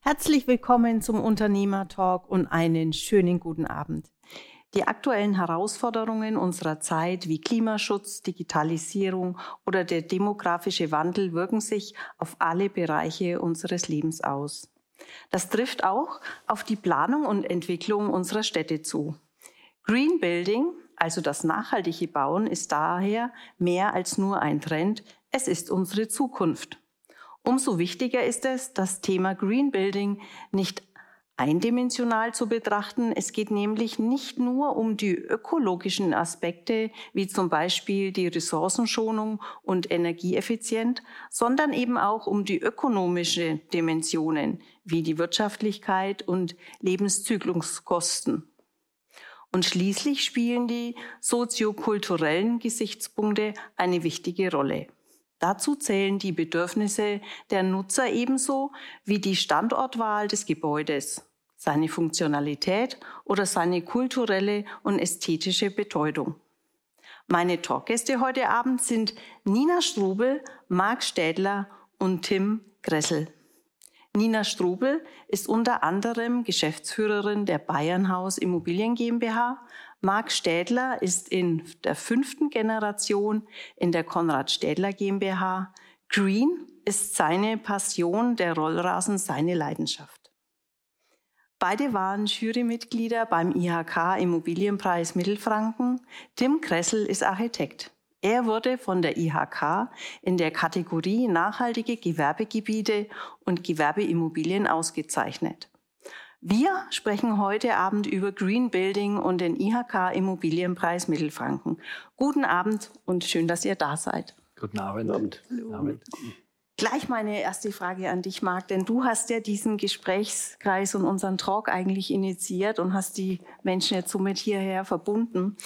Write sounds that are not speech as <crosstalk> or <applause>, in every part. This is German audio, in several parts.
Herzlich willkommen zum Unternehmertalk und einen schönen guten Abend. Die aktuellen Herausforderungen unserer Zeit wie Klimaschutz, Digitalisierung oder der demografische Wandel wirken sich auf alle Bereiche unseres Lebens aus. Das trifft auch auf die Planung und Entwicklung unserer Städte zu. Green Building, also das nachhaltige Bauen, ist daher mehr als nur ein Trend, es ist unsere Zukunft. Umso wichtiger ist es, das Thema Green Building nicht eindimensional zu betrachten. Es geht nämlich nicht nur um die ökologischen Aspekte, wie zum Beispiel die Ressourcenschonung und Energieeffizient, sondern eben auch um die ökonomische Dimensionen, wie die Wirtschaftlichkeit und Lebenszykluskosten. Und schließlich spielen die soziokulturellen Gesichtspunkte eine wichtige Rolle. Dazu zählen die Bedürfnisse der Nutzer ebenso wie die Standortwahl des Gebäudes, seine Funktionalität oder seine kulturelle und ästhetische Bedeutung. Meine Talkgäste heute Abend sind Nina Strubel, Marc Städler und Tim Gressel. Nina Strubel ist unter anderem Geschäftsführerin der Bayernhaus Immobilien GmbH, Marc Städler ist in der fünften Generation in der Konrad Städler GmbH. Green ist seine Passion, der Rollrasen seine Leidenschaft. Beide waren Jurymitglieder beim IHK Immobilienpreis Mittelfranken. Tim Kressel ist Architekt. Er wurde von der IHK in der Kategorie nachhaltige Gewerbegebiete und Gewerbeimmobilien ausgezeichnet. Wir sprechen heute Abend über Green Building und den IHK Immobilienpreis Mittelfranken. Guten Abend und schön, dass ihr da seid. Guten Abend. Abend. Guten Abend. Gleich meine erste Frage an dich, Marc, denn du hast ja diesen Gesprächskreis und unseren Talk eigentlich initiiert und hast die Menschen jetzt somit hierher verbunden.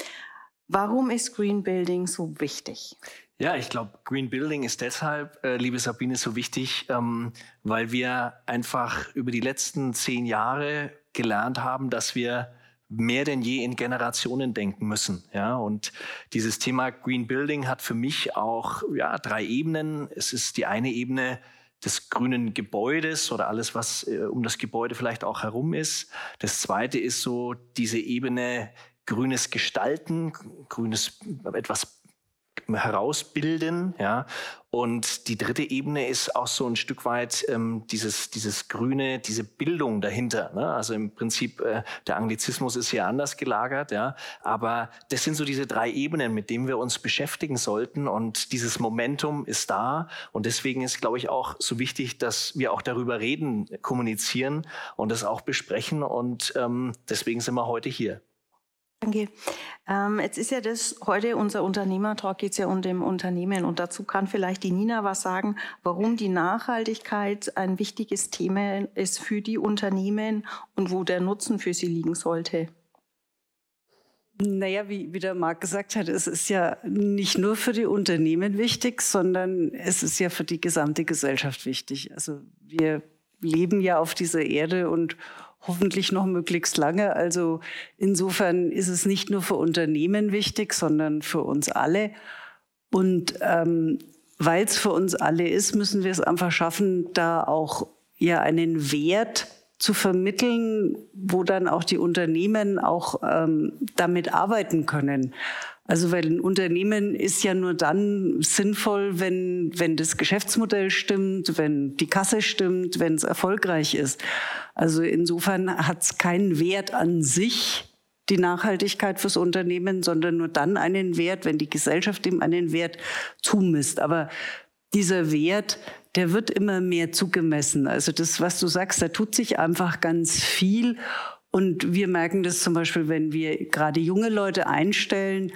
Warum ist Green Building so wichtig? Ja, ich glaube, Green Building ist deshalb, äh, liebe Sabine, so wichtig, ähm, weil wir einfach über die letzten zehn Jahre gelernt haben, dass wir mehr denn je in Generationen denken müssen. Ja, und dieses Thema Green Building hat für mich auch ja, drei Ebenen. Es ist die eine Ebene des grünen Gebäudes oder alles, was äh, um das Gebäude vielleicht auch herum ist. Das zweite ist so diese Ebene grünes Gestalten, grünes etwas herausbilden. Ja? Und die dritte Ebene ist auch so ein Stück weit ähm, dieses, dieses Grüne, diese Bildung dahinter. Ne? Also im Prinzip, äh, der Anglizismus ist hier anders gelagert, ja. Aber das sind so diese drei Ebenen, mit denen wir uns beschäftigen sollten. Und dieses Momentum ist da. Und deswegen ist, glaube ich, auch so wichtig, dass wir auch darüber reden, kommunizieren und das auch besprechen. Und ähm, deswegen sind wir heute hier. Danke. Ähm, jetzt ist ja das heute unser Unternehmertalk, geht es ja um dem Unternehmen und dazu kann vielleicht die Nina was sagen, warum die Nachhaltigkeit ein wichtiges Thema ist für die Unternehmen und wo der Nutzen für sie liegen sollte. Naja, wie, wie der Marc gesagt hat, es ist ja nicht nur für die Unternehmen wichtig, sondern es ist ja für die gesamte Gesellschaft wichtig. Also wir leben ja auf dieser Erde und hoffentlich noch möglichst lange. Also insofern ist es nicht nur für Unternehmen wichtig, sondern für uns alle. Und ähm, weil es für uns alle ist, müssen wir es einfach schaffen, da auch ja einen Wert zu vermitteln, wo dann auch die Unternehmen auch ähm, damit arbeiten können. Also weil ein Unternehmen ist ja nur dann sinnvoll, wenn, wenn das Geschäftsmodell stimmt, wenn die Kasse stimmt, wenn es erfolgreich ist. Also insofern hat es keinen Wert an sich, die Nachhaltigkeit fürs Unternehmen, sondern nur dann einen Wert, wenn die Gesellschaft ihm einen Wert zumisst. Aber dieser Wert, der wird immer mehr zugemessen. Also das, was du sagst, da tut sich einfach ganz viel. Und wir merken das zum Beispiel, wenn wir gerade junge Leute einstellen,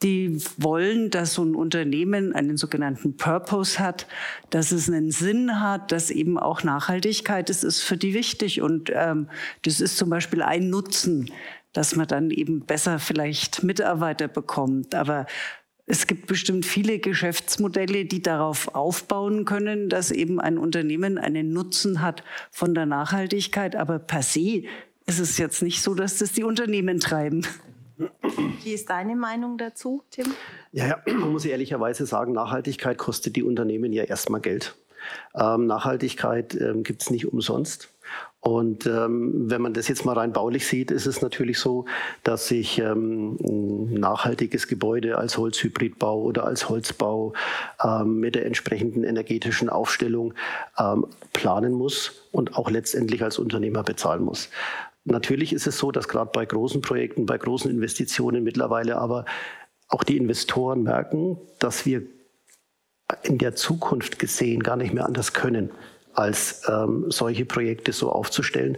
die wollen, dass so ein Unternehmen einen sogenannten Purpose hat, dass es einen Sinn hat, dass eben auch Nachhaltigkeit, das ist für die wichtig. Und ähm, das ist zum Beispiel ein Nutzen, dass man dann eben besser vielleicht Mitarbeiter bekommt. Aber es gibt bestimmt viele Geschäftsmodelle, die darauf aufbauen können, dass eben ein Unternehmen einen Nutzen hat von der Nachhaltigkeit. Aber per se es ist jetzt nicht so, dass das die Unternehmen treiben. Wie ist deine Meinung dazu, Tim? Ja, ja, man muss ehrlicherweise sagen, Nachhaltigkeit kostet die Unternehmen ja erstmal Geld. Ähm, Nachhaltigkeit ähm, gibt es nicht umsonst. Und ähm, wenn man das jetzt mal rein baulich sieht, ist es natürlich so, dass sich ähm, ein nachhaltiges Gebäude als Holzhybridbau oder als Holzbau ähm, mit der entsprechenden energetischen Aufstellung ähm, planen muss und auch letztendlich als Unternehmer bezahlen muss. Natürlich ist es so, dass gerade bei großen Projekten, bei großen Investitionen mittlerweile aber auch die Investoren merken, dass wir in der Zukunft gesehen gar nicht mehr anders können als ähm, solche Projekte so aufzustellen.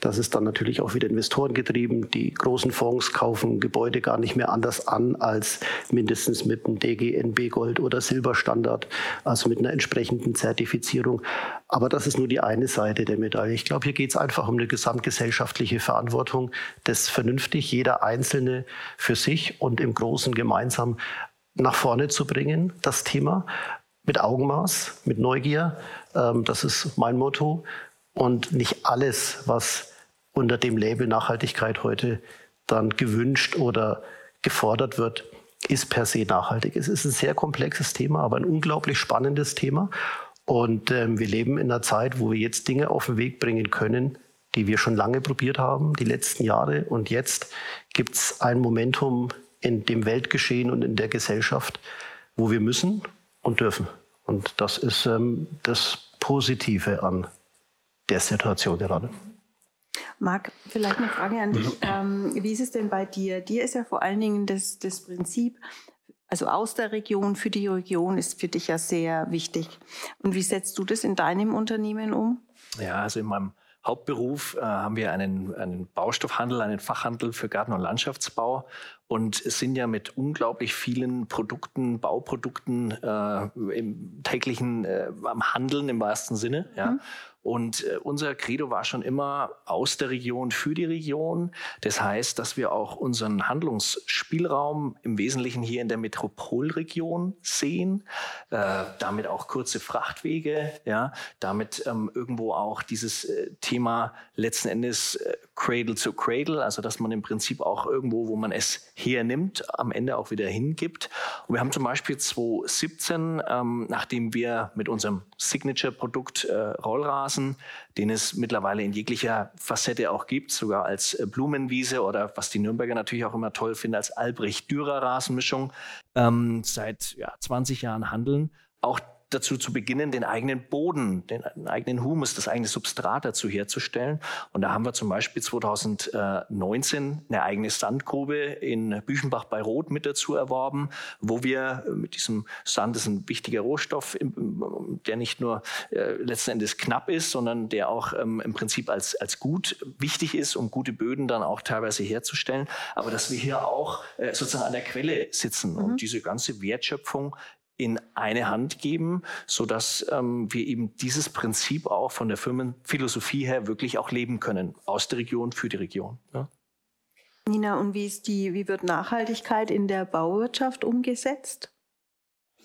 Das ist dann natürlich auch wieder Investoren getrieben. Die großen Fonds kaufen Gebäude gar nicht mehr anders an als mindestens mit einem DGNB Gold oder Silberstandard, also mit einer entsprechenden Zertifizierung. Aber das ist nur die eine Seite der Medaille. Ich glaube, hier geht es einfach um eine gesamtgesellschaftliche Verantwortung, das vernünftig jeder Einzelne für sich und im Großen gemeinsam nach vorne zu bringen, das Thema mit Augenmaß, mit Neugier. Ähm, das ist mein Motto. Und nicht alles, was unter dem Label Nachhaltigkeit heute dann gewünscht oder gefordert wird, ist per se nachhaltig. Es ist ein sehr komplexes Thema, aber ein unglaublich spannendes Thema. Und ähm, wir leben in einer Zeit, wo wir jetzt Dinge auf den Weg bringen können, die wir schon lange probiert haben, die letzten Jahre. Und jetzt gibt es ein Momentum in dem Weltgeschehen und in der Gesellschaft, wo wir müssen und dürfen. Und das ist ähm, das Positive an der Situation gerade. Marc, vielleicht eine Frage an dich. Mhm. Ähm, wie ist es denn bei dir? Dir ist ja vor allen Dingen das, das Prinzip, also aus der Region für die Region ist für dich ja sehr wichtig. Und wie setzt du das in deinem Unternehmen um? Ja, also in meinem Hauptberuf äh, haben wir einen, einen Baustoffhandel, einen Fachhandel für Garten- und Landschaftsbau und sind ja mit unglaublich vielen Produkten, Bauprodukten äh, im täglichen äh, am Handeln im wahrsten Sinne. Ja. Mhm. Und äh, unser Credo war schon immer aus der Region für die Region. Das heißt, dass wir auch unseren Handlungsspielraum im Wesentlichen hier in der Metropolregion sehen. Äh, damit auch kurze Frachtwege, ja, damit ähm, irgendwo auch dieses äh, Thema letzten Endes äh, Cradle to Cradle, also dass man im Prinzip auch irgendwo, wo man es hernimmt, am Ende auch wieder hingibt. Und wir haben zum Beispiel 2017, ähm, nachdem wir mit unserem Signature-Produkt äh, Rollrasen, den es mittlerweile in jeglicher Facette auch gibt, sogar als äh, Blumenwiese oder was die Nürnberger natürlich auch immer toll finden, als Albrecht-Dürer-Rasenmischung, ähm, seit ja, 20 Jahren handeln, auch dazu zu beginnen, den eigenen Boden, den eigenen Humus, das eigene Substrat dazu herzustellen. Und da haben wir zum Beispiel 2019 eine eigene Sandgrube in Büchenbach bei Rot mit dazu erworben, wo wir mit diesem Sand, das ist ein wichtiger Rohstoff, der nicht nur äh, letzten Endes knapp ist, sondern der auch ähm, im Prinzip als, als gut wichtig ist, um gute Böden dann auch teilweise herzustellen. Aber dass wir hier auch äh, sozusagen an der Quelle sitzen mhm. und diese ganze Wertschöpfung in eine Hand geben, so dass ähm, wir eben dieses Prinzip auch von der Firmenphilosophie her wirklich auch leben können, aus der Region für die Region. Ja. Nina, und wie, ist die, wie wird Nachhaltigkeit in der Bauwirtschaft umgesetzt?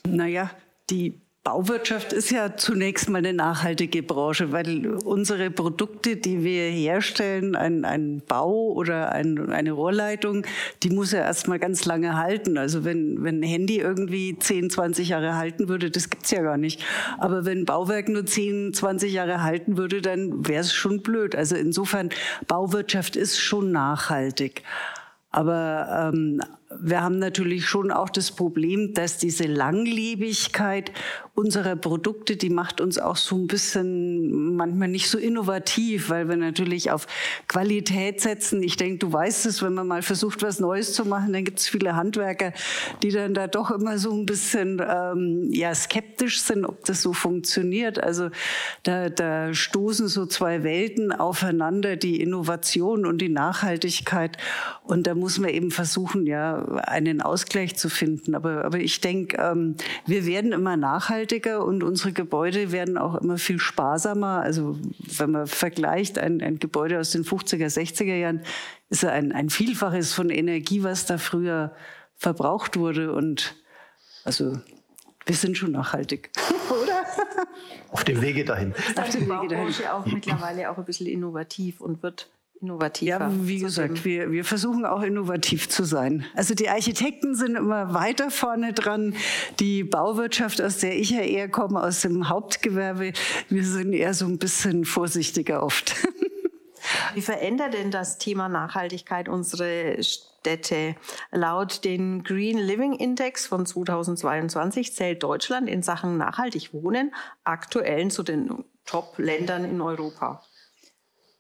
Naja, die Bauwirtschaft ist ja zunächst mal eine nachhaltige Branche, weil unsere Produkte, die wir herstellen, ein, ein Bau oder ein, eine Rohrleitung, die muss ja erstmal ganz lange halten. Also wenn, wenn ein Handy irgendwie 10, 20 Jahre halten würde, das gibt's ja gar nicht. Aber wenn ein Bauwerk nur 10, 20 Jahre halten würde, dann wäre es schon blöd. Also insofern, Bauwirtschaft ist schon nachhaltig. Aber ähm, wir haben natürlich schon auch das Problem, dass diese Langlebigkeit unserer Produkte, die macht uns auch so ein bisschen manchmal nicht so innovativ, weil wir natürlich auf Qualität setzen. Ich denke, du weißt es, wenn man mal versucht, was Neues zu machen, dann gibt es viele Handwerker, die dann da doch immer so ein bisschen ähm, ja, skeptisch sind, ob das so funktioniert. Also da, da stoßen so zwei Welten aufeinander, die Innovation und die Nachhaltigkeit. Und da muss man eben versuchen, ja, einen Ausgleich zu finden. Aber, aber ich denke, ähm, wir werden immer nachhaltiger und unsere Gebäude werden auch immer viel sparsamer. Also wenn man vergleicht, ein, ein Gebäude aus den 50er, 60er Jahren ist ein, ein Vielfaches von Energie, was da früher verbraucht wurde. Und also wir sind schon nachhaltig, <laughs> oder? Auf dem Wege dahin. Auf dem Wege dahin. auch mittlerweile auch ein bisschen innovativ und wird innovativer. Ja, wie gesagt, wir, wir versuchen auch innovativ zu sein. Also die Architekten sind immer weiter vorne dran. Die Bauwirtschaft, aus der ich ja eher komme, aus dem Hauptgewerbe, wir sind eher so ein bisschen vorsichtiger oft. Wie verändert denn das Thema Nachhaltigkeit unsere Städte? Laut den Green Living Index von 2022 zählt Deutschland in Sachen nachhaltig Wohnen aktuell zu den Top-Ländern in Europa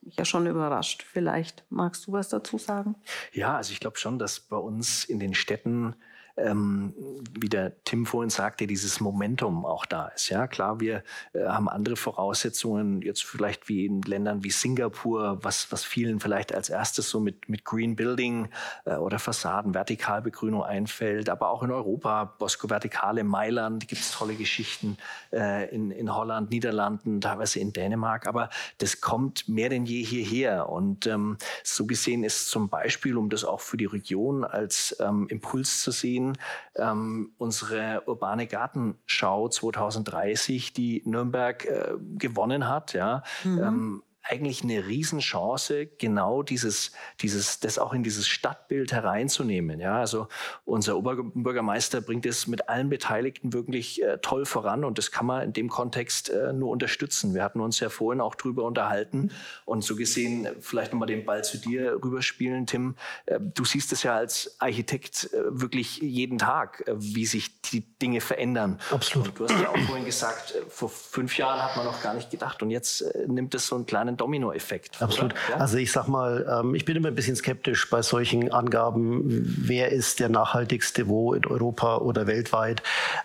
mich ja schon überrascht. Vielleicht magst du was dazu sagen? Ja, also ich glaube schon, dass bei uns in den Städten ähm, wie der Tim vorhin sagte, dieses Momentum auch da ist. Ja, klar, wir äh, haben andere Voraussetzungen, jetzt vielleicht wie in Ländern wie Singapur, was, was vielen vielleicht als erstes so mit, mit Green Building äh, oder Fassaden, Vertikalbegrünung einfällt, aber auch in Europa, Bosco Vertikale, Mailand, gibt es tolle Geschichten, äh, in, in Holland, Niederlanden, teilweise in Dänemark, aber das kommt mehr denn je hierher. Und ähm, so gesehen ist zum Beispiel, um das auch für die Region als ähm, Impuls zu sehen, Berlin ähm, unsere urbane Gartenschau 2030, die Nürnberg äh, gewonnen hat. Ja, mhm. ähm, eigentlich eine Riesenchance, genau dieses, dieses, das auch in dieses Stadtbild hereinzunehmen. Ja, also unser Oberbürgermeister bringt es mit allen Beteiligten wirklich äh, toll voran und das kann man in dem Kontext äh, nur unterstützen. Wir hatten uns ja vorhin auch drüber unterhalten und so gesehen vielleicht nochmal den Ball zu dir rüberspielen, Tim. Äh, du siehst es ja als Architekt äh, wirklich jeden Tag, äh, wie sich die Dinge verändern. Absolut. Und du hast ja auch vorhin gesagt, äh, vor fünf Jahren hat man noch gar nicht gedacht und jetzt nimmt es so einen kleinen einen Dominoeffekt. Absolut. Ja? Also ich sag mal, ähm, ich bin immer ein bisschen skeptisch bei solchen Angaben, wer ist der nachhaltigste wo in Europa oder weltweit.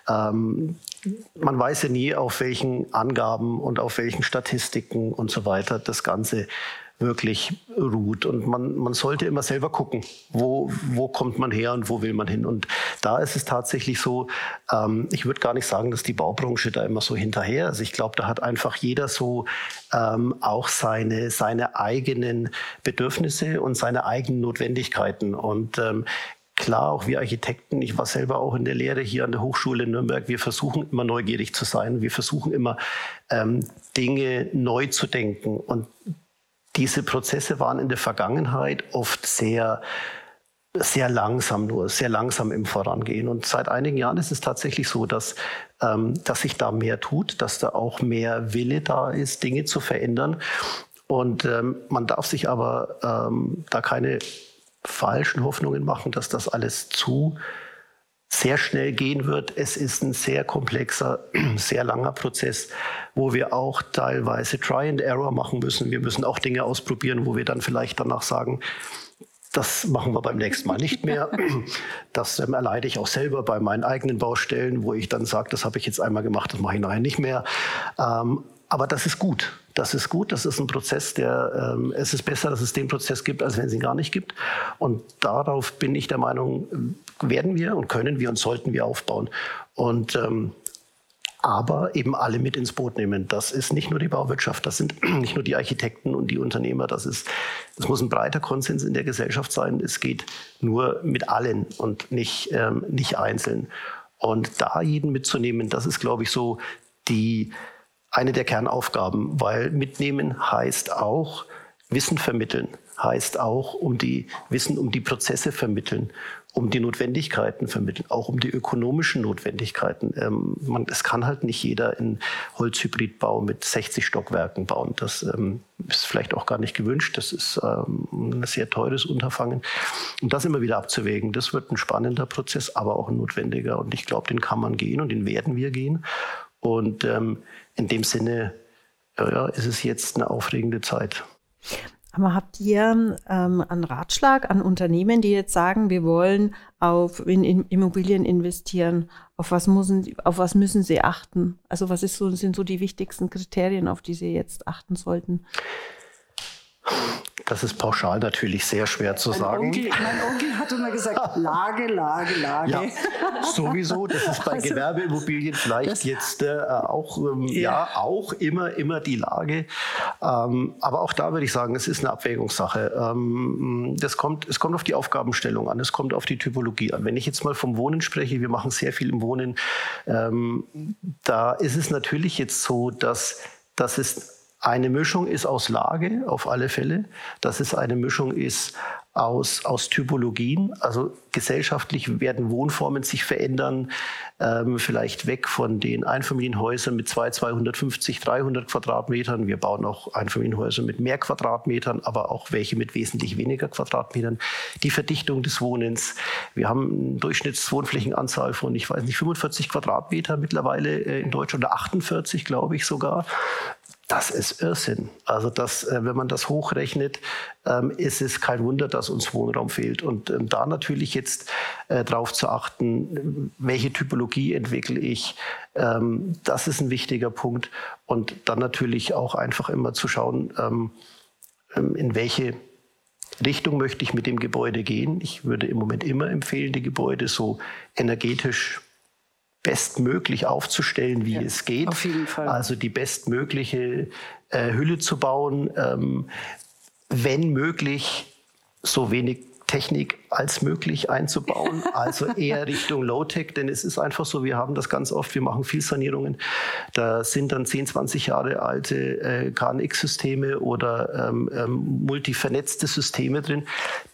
Ähm, man weiß ja nie, auf welchen Angaben und auf welchen Statistiken und so weiter das Ganze wirklich ruht. Und man, man sollte immer selber gucken, wo, wo kommt man her und wo will man hin. Und da ist es tatsächlich so, ähm, ich würde gar nicht sagen, dass die Baubranche da immer so hinterher ist. Ich glaube, da hat einfach jeder so ähm, auch seine, seine eigenen Bedürfnisse und seine eigenen Notwendigkeiten. Und ähm, klar, auch wir Architekten, ich war selber auch in der Lehre hier an der Hochschule in Nürnberg, wir versuchen immer neugierig zu sein, wir versuchen immer ähm, Dinge neu zu denken. Und diese Prozesse waren in der Vergangenheit oft sehr sehr langsam nur, sehr langsam im Vorangehen. Und seit einigen Jahren ist es tatsächlich so, dass, ähm, dass sich da mehr tut, dass da auch mehr Wille da ist, Dinge zu verändern. Und ähm, man darf sich aber ähm, da keine falschen Hoffnungen machen, dass das alles zu sehr schnell gehen wird. Es ist ein sehr komplexer, <clears throat> sehr langer Prozess, wo wir auch teilweise Try and Error machen müssen. Wir müssen auch Dinge ausprobieren, wo wir dann vielleicht danach sagen, das machen wir beim nächsten Mal nicht mehr. <laughs> Das ähm, erleide ich auch selber bei meinen eigenen Baustellen, wo ich dann sage, das habe ich jetzt einmal gemacht, das mache ich nachher nicht mehr. Ähm, aber das ist gut. Das ist gut. Das ist ein Prozess, der, ähm, es ist besser, dass es den Prozess gibt, als wenn es ihn gar nicht gibt. Und darauf bin ich der Meinung, werden wir und können wir und sollten wir aufbauen. Und ähm, aber eben alle mit ins Boot nehmen. Das ist nicht nur die Bauwirtschaft, das sind <clears throat> nicht nur die Architekten und die Unternehmer, das ist, es muss ein breiter Konsens in der Gesellschaft sein. Es geht nur mit allen und nicht, ähm, nicht einzeln. Und da jeden mitzunehmen, das ist, glaube ich, so die, eine der Kernaufgaben, weil mitnehmen heißt auch Wissen vermitteln, heißt auch um die Wissen um die Prozesse vermitteln, um die Notwendigkeiten vermitteln, auch um die ökonomischen Notwendigkeiten. Ähm, man, es kann halt nicht jeder in Holzhybridbau mit 60 Stockwerken bauen. Das ähm, ist vielleicht auch gar nicht gewünscht. Das ist ähm, ein sehr teures Unterfangen. Und das immer wieder abzuwägen, das wird ein spannender Prozess, aber auch ein notwendiger. Und ich glaube, den kann man gehen und den werden wir gehen. Und ähm, in dem Sinne ja, ist es jetzt eine aufregende Zeit. Aber habt ihr ähm, einen Ratschlag an Unternehmen, die jetzt sagen, wir wollen auf, in, in Immobilien investieren? Auf was, müssen, auf was müssen sie achten? Also was ist so, sind so die wichtigsten Kriterien, auf die sie jetzt achten sollten? Das ist pauschal natürlich sehr schwer zu mein sagen. Onkel, mein Onkel hat immer gesagt, <laughs> Lage, Lage, Lage. Ja, sowieso. Das ist bei <laughs> also, Gewerbeimmobilien vielleicht jetzt äh, auch, ähm, ja. ja. auch immer, immer die Lage. Ähm, aber auch da würde ich sagen, es ist eine Abwägungssache. Ähm, das kommt, es kommt auf die Aufgabenstellung an, es kommt auf die Typologie an. Wenn ich jetzt mal vom Wohnen spreche, wir machen sehr viel im Wohnen, ähm, da ist es natürlich jetzt so, dass, dass es eine Mischung ist aus Lage auf alle Fälle, dass es eine Mischung ist aus, aus Typologien. Also gesellschaftlich werden Wohnformen sich verändern, ähm, vielleicht weg von den Einfamilienhäusern mit 200, 250, 300 Quadratmetern. Wir bauen auch Einfamilienhäuser mit mehr Quadratmetern, aber auch welche mit wesentlich weniger Quadratmetern. Die Verdichtung des Wohnens. Wir haben eine Durchschnittswohnflächenanzahl von, ich weiß nicht, 45 Quadratmeter mittlerweile äh, in Deutschland oder 48, glaube ich sogar. Das ist Irrsinn. Also das, äh, wenn man das hochrechnet, ähm, ist es kein Wunder, dass uns Wohnraum fehlt. Und ähm, da natürlich jetzt äh, darauf zu achten, welche Typologie entwickle ich, ähm, das ist ein wichtiger Punkt. Und dann natürlich auch einfach immer zu schauen, in welche Richtung möchte ich mit dem Gebäude gehen. Ich würde im Moment immer empfehlen, die Gebäude so energetisch bestmöglich aufzustellen, wie ja, es geht. Auf jeden Fall. Also die bestmögliche äh, Hülle zu bauen, ähm, wenn möglich so wenig Technik als möglich einzubauen, also <laughs> eher Richtung Low-Tech, denn es ist einfach so, wir haben das ganz oft, wir machen viel Sanierungen, da sind dann 10, 20 Jahre alte äh, KNX-Systeme oder ähm, ähm, multivernetzte Systeme drin,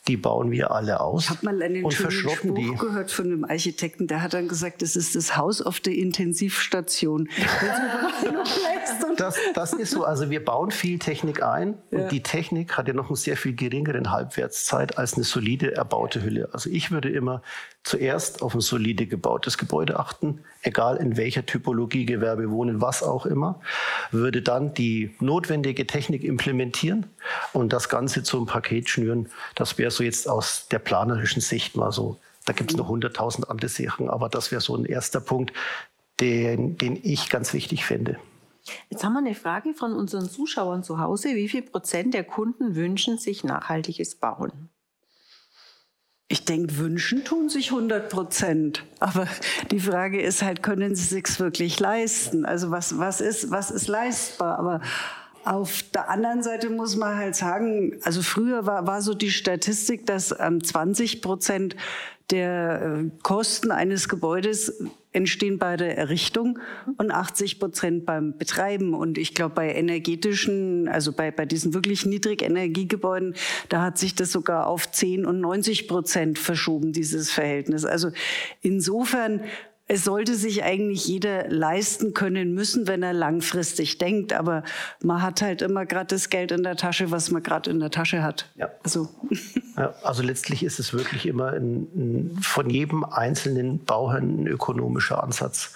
die bauen wir alle aus. Ich habe mal einen und schönen Spruch die. gehört von einem Architekten, der hat dann gesagt, das ist das Haus auf der Intensivstation. <laughs> das, das ist so, also wir bauen viel Technik ein ja. und die Technik hat ja noch einen sehr viel geringeren Halbwertszeit als eine solide erbaute Hülle. Also ich würde immer zuerst auf ein solide gebautes Gebäude achten, egal in welcher Typologie Gewerbe wohnen, was auch immer, würde dann die notwendige Technik implementieren und das Ganze zum Paket schnüren. Das wäre so jetzt aus der planerischen Sicht mal so. Da gibt es noch hunderttausend andere Sachen, aber das wäre so ein erster Punkt, den, den ich ganz wichtig finde. Jetzt haben wir eine Frage von unseren Zuschauern zu Hause. Wie viel Prozent der Kunden wünschen sich nachhaltiges Bauen? Ich denke, wünschen tun sich 100 Prozent. Aber die Frage ist halt, können sie sich wirklich leisten? Also was, was, ist, was ist leistbar? Aber auf der anderen Seite muss man halt sagen, also früher war, war so die Statistik, dass ähm, 20 Prozent der äh, Kosten eines Gebäudes entstehen bei der Errichtung und 80 Prozent beim Betreiben. Und ich glaube, bei energetischen, also bei, bei diesen wirklich Niedrigenergiegebäuden, da hat sich das sogar auf 10 und 90 Prozent verschoben, dieses Verhältnis. Also insofern es sollte sich eigentlich jeder leisten können müssen, wenn er langfristig denkt. Aber man hat halt immer gerade das Geld in der Tasche, was man gerade in der Tasche hat. Ja. Also. <laughs> Ja, also letztlich ist es wirklich immer ein, ein, von jedem einzelnen Bauherrn ein ökonomischer Ansatz.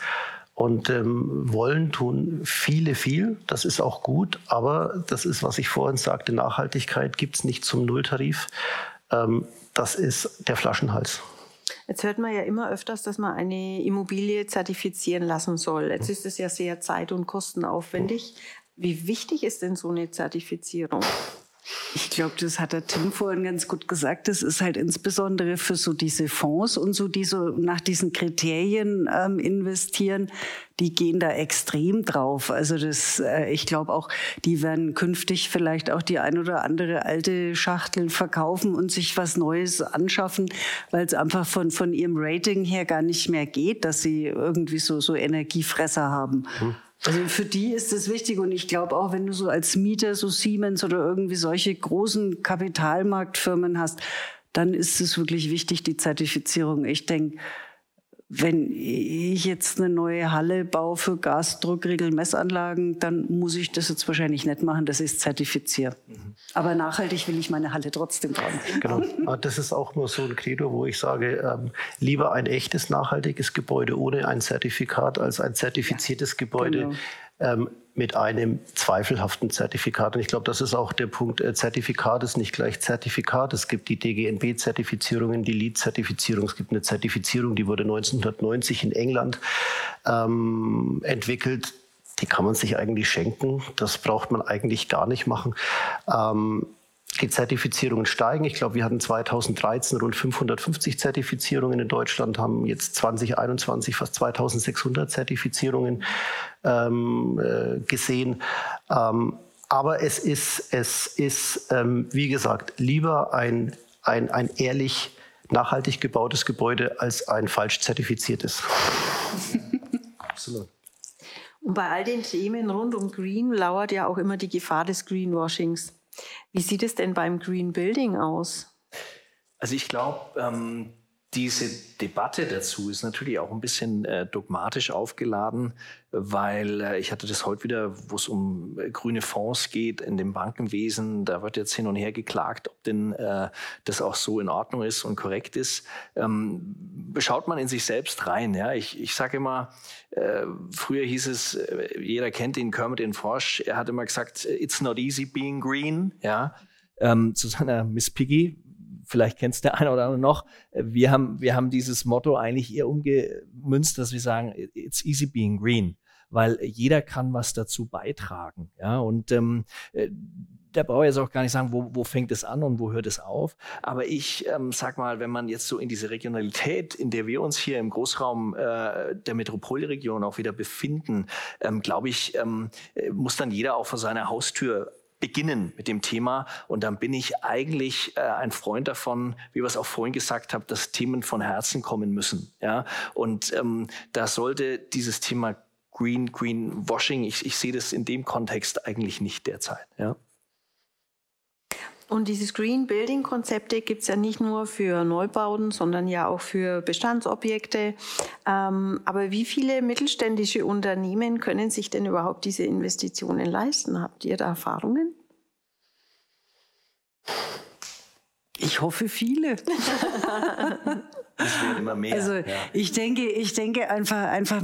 Und ähm, wollen tun viele viel, das ist auch gut, aber das ist, was ich vorhin sagte, Nachhaltigkeit gibt es nicht zum Nulltarif. Ähm, das ist der Flaschenhals. Jetzt hört man ja immer öfters, dass man eine Immobilie zertifizieren lassen soll. Jetzt ist es ja sehr zeit- und kostenaufwendig. Wie wichtig ist denn so eine Zertifizierung? Ich glaube, das hat der Tim vorhin ganz gut gesagt. Das ist halt insbesondere für so diese Fonds und so, die so nach diesen Kriterien ähm, investieren, die gehen da extrem drauf. Also das, äh, ich glaube auch, die werden künftig vielleicht auch die ein oder andere alte Schachtel verkaufen und sich was Neues anschaffen, weil es einfach von, von ihrem Rating her gar nicht mehr geht, dass sie irgendwie so, so Energiefresser haben. Hm. Also für die ist es wichtig und ich glaube auch, wenn du so als Mieter so Siemens oder irgendwie solche großen Kapitalmarktfirmen hast, dann ist es wirklich wichtig, die Zertifizierung. Ich denke, wenn ich jetzt eine neue Halle baue für Gasdruckregelmessanlagen, dann muss ich das jetzt wahrscheinlich nicht machen, dass ich es zertifiziere. Mhm. Aber nachhaltig will ich meine Halle trotzdem bauen. Genau, ah, das ist auch nur so ein Credo, wo ich sage, ähm, lieber ein echtes, nachhaltiges Gebäude ohne ein Zertifikat als ein zertifiziertes ja, Gebäude. Genau. Ähm, mit einem zweifelhaften Zertifikat. Und ich glaube, das ist auch der Punkt. Äh, Zertifikat ist nicht gleich Zertifikat. Es gibt die DGNB-Zertifizierungen, die LEED-Zertifizierung. Es gibt eine Zertifizierung, die wurde 1990 in England ähm, entwickelt. Die kann man sich eigentlich schenken. Das braucht man eigentlich gar nicht machen. Ähm, die Zertifizierungen steigen. Ich glaube, wir hatten 2013 rund 550 Zertifizierungen in Deutschland, haben jetzt 2021 fast 2600 Zertifizierungen ähm, äh, gesehen. Ähm, aber es ist, es ist ähm, wie gesagt, lieber ein, ein, ein ehrlich nachhaltig gebautes Gebäude als ein falsch zertifiziertes. Absolut. Und bei all den Themen rund um Green lauert ja auch immer die Gefahr des Greenwashings. Wie sieht es denn beim Green Building aus? Also ich glaube, ähm, diese Debatte dazu ist natürlich auch ein bisschen äh, dogmatisch aufgeladen, weil äh, ich hatte das heute wieder, wo es um äh, grüne Fonds geht in dem Bankenwesen, da wird jetzt hin und her geklagt, ob denn äh, das auch so in Ordnung ist und korrekt ist. Ähm, schaut man in sich selbst rein. Ja? Ich, ich sage immer, äh, früher hieß es, äh, jeder kennt ihn, Kermit den Frosch, er hat immer gesagt, it's not easy being green. Ja? Ähm, zu seiner Miss Piggy, vielleicht kennst der eine oder andere noch. Wir haben, wir haben dieses Motto eigentlich eher umgemünzt, dass wir sagen, it's easy being green, weil jeder kann was dazu beitragen. Ja, und ähm, äh, da brauche ich jetzt auch gar nicht sagen, wo, wo fängt es an und wo hört es auf. Aber ich ähm, sag mal, wenn man jetzt so in diese Regionalität, in der wir uns hier im Großraum äh, der Metropolregion auch wieder befinden, ähm, glaube ich, ähm, äh, muss dann jeder auch vor seiner Haustür beginnen mit dem Thema. Und dann bin ich eigentlich äh, ein Freund davon, wie wir es auch vorhin gesagt haben, dass Themen von Herzen kommen müssen. Ja? Und ähm, da sollte dieses Thema Green, Greenwashing, ich, ich sehe das in dem Kontext eigentlich nicht derzeit. Ja? Und dieses Green Building Konzepte gibt es ja nicht nur für Neubauten, sondern ja auch für Bestandsobjekte. Ähm, aber wie viele mittelständische Unternehmen können sich denn überhaupt diese Investitionen leisten? Habt ihr da Erfahrungen? Ich hoffe viele. <laughs> Es werden immer mehr. Also ja. ich denke, ich denke einfach, einfach,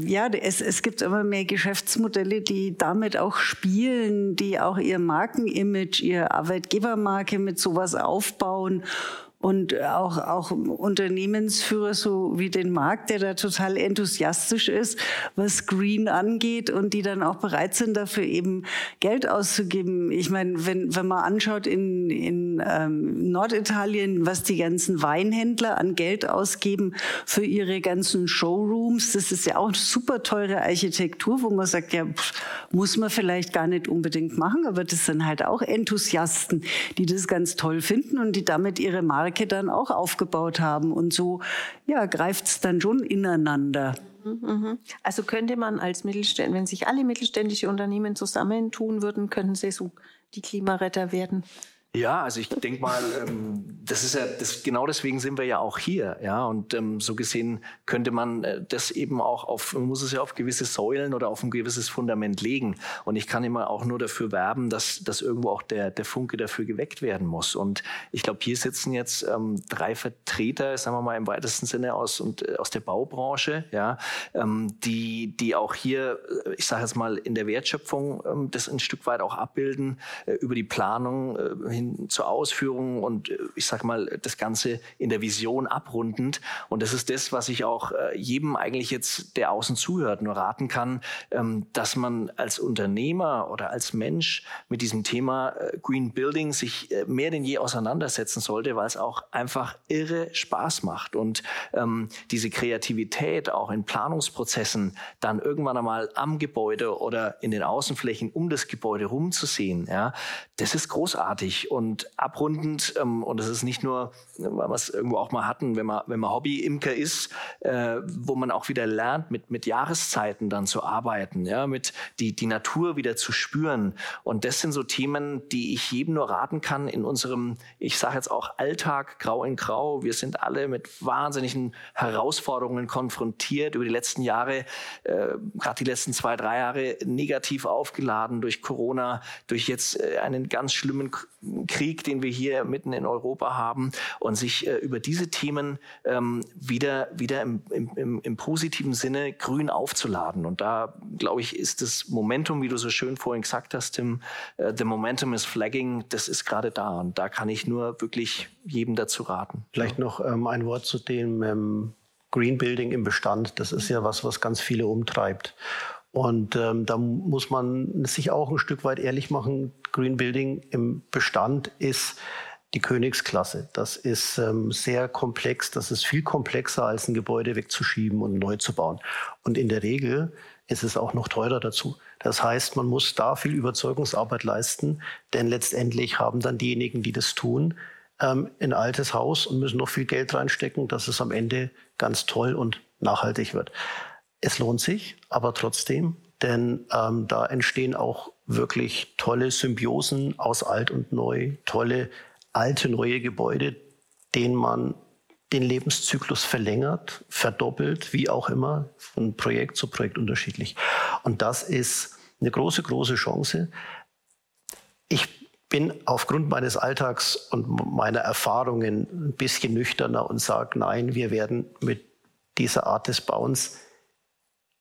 ja, es, es gibt immer mehr Geschäftsmodelle, die damit auch spielen, die auch ihr Markenimage, ihr Arbeitgebermarke mit sowas aufbauen und auch, auch Unternehmensführer so wie den Markt, der da total enthusiastisch ist, was Green angeht und die dann auch bereit sind, dafür eben Geld auszugeben. Ich meine, wenn, wenn man anschaut in, in ähm, Norditalien, was die ganzen Weinhändler an Geld ausgeben für ihre ganzen Showrooms, das ist ja auch super teure Architektur, wo man sagt, ja, pff, muss man vielleicht gar nicht unbedingt machen, aber das sind halt auch Enthusiasten, die das ganz toll finden und die damit ihre Marke Marke dann auch aufgebaut haben. Und so ja, greift es dann schon ineinander. Mhm. Also könnte man als Mittelständler, wenn sich alle mittelständische Unternehmen zusammentun würden, könnten sie so die Klimaretter werden. Ja, also ich denke mal, ähm, das ist ja, das, genau deswegen sind wir ja auch hier, ja. Und ähm, so gesehen könnte man äh, das eben auch auf, man muss es ja auf gewisse Säulen oder auf ein gewisses Fundament legen. Und ich kann immer auch nur dafür werben, dass, dass irgendwo auch der, der Funke dafür geweckt werden muss. Und ich glaube, hier sitzen jetzt ähm, drei Vertreter, sagen wir mal im weitesten Sinne aus und äh, aus der Baubranche, ja, ähm, die, die auch hier, äh, ich sage jetzt mal, in der Wertschöpfung ähm, das ein Stück weit auch abbilden, äh, über die Planung äh, hin zur Ausführung und äh, ich sage mal, das Ganze in der Vision abrundend. Und das ist das, was ich auch äh, jedem eigentlich jetzt, der außen zuhört, nur raten kann, ähm, dass man als Unternehmer oder als Mensch mit diesem Thema äh, Green Building sich mehr denn je auseinandersetzen sollte, weil es auch einfach irre Spaß macht. Und ähm, diese Kreativität auch in Planungsprozessen dann irgendwann einmal am Gebäude oder in den Außenflächen um das Gebäude rumzusehen, ja, das ist großartig. Und abrundend, ähm, und das ist nicht nur, weil wir es irgendwo auch mal hatten, wenn man, wenn man Hobby-Imker ist, äh, wo man auch wieder lernt, mit, mit Jahreszeiten dann zu arbeiten, ja, mit die, die Natur wieder zu spüren. Und das sind so Themen, die ich jedem nur raten kann in unserem, ich sage jetzt auch Alltag, grau in grau. Wir sind alle mit wahnsinnigen Herausforderungen konfrontiert über die letzten Jahre, äh, gerade die letzten zwei, drei Jahre negativ aufgeladen durch Corona, durch jetzt äh, einen ganz schlimmen Krieg, den wir hier mitten in Europa haben und sich äh, über diese Themen ähm, wieder, wieder im, im, im, positiven Sinne grün aufzuladen. Und da, glaube ich, ist das Momentum, wie du so schön vorhin gesagt hast, Tim, äh, the momentum is flagging, das ist gerade da. Und da kann ich nur wirklich jedem dazu raten. Vielleicht noch ähm, ein Wort zu dem ähm, Green Building im Bestand. Das ist ja was, was ganz viele umtreibt. Und ähm, da muss man sich auch ein Stück weit ehrlich machen. Green Building im Bestand ist die Königsklasse. Das ist ähm, sehr komplex. Das ist viel komplexer, als ein Gebäude wegzuschieben und neu zu bauen. Und in der Regel ist es auch noch teurer dazu. Das heißt, man muss da viel Überzeugungsarbeit leisten, denn letztendlich haben dann diejenigen, die das tun, ähm, ein altes Haus und müssen noch viel Geld reinstecken, dass es am Ende ganz toll und nachhaltig wird. Es lohnt sich, aber trotzdem, denn ähm, da entstehen auch wirklich tolle Symbiosen aus alt und neu, tolle alte, neue Gebäude, denen man den Lebenszyklus verlängert, verdoppelt, wie auch immer, von Projekt zu Projekt unterschiedlich. Und das ist eine große, große Chance. Ich bin aufgrund meines Alltags und meiner Erfahrungen ein bisschen nüchterner und sage, nein, wir werden mit dieser Art des Bauens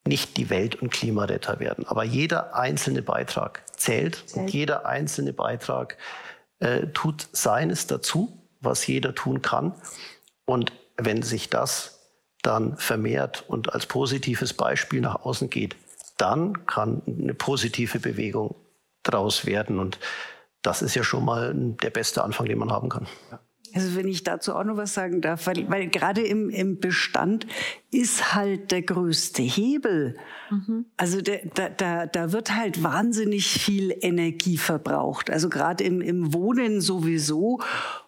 nicht die Welt- und Klimaretter werden. Aber jeder einzelne Beitrag zählt, zählt. und jeder einzelne Beitrag äh, tut seines dazu, was jeder tun kann. Und wenn sich das dann vermehrt und als positives Beispiel nach außen geht, dann kann eine positive Bewegung daraus werden. Und das ist ja schon mal der beste Anfang, den man haben kann. Also wenn ich dazu auch noch was sagen darf, weil, weil gerade im, im Bestand ist halt der größte Hebel. Mhm. Also da, da, da wird halt wahnsinnig viel Energie verbraucht. Also gerade im, im Wohnen sowieso.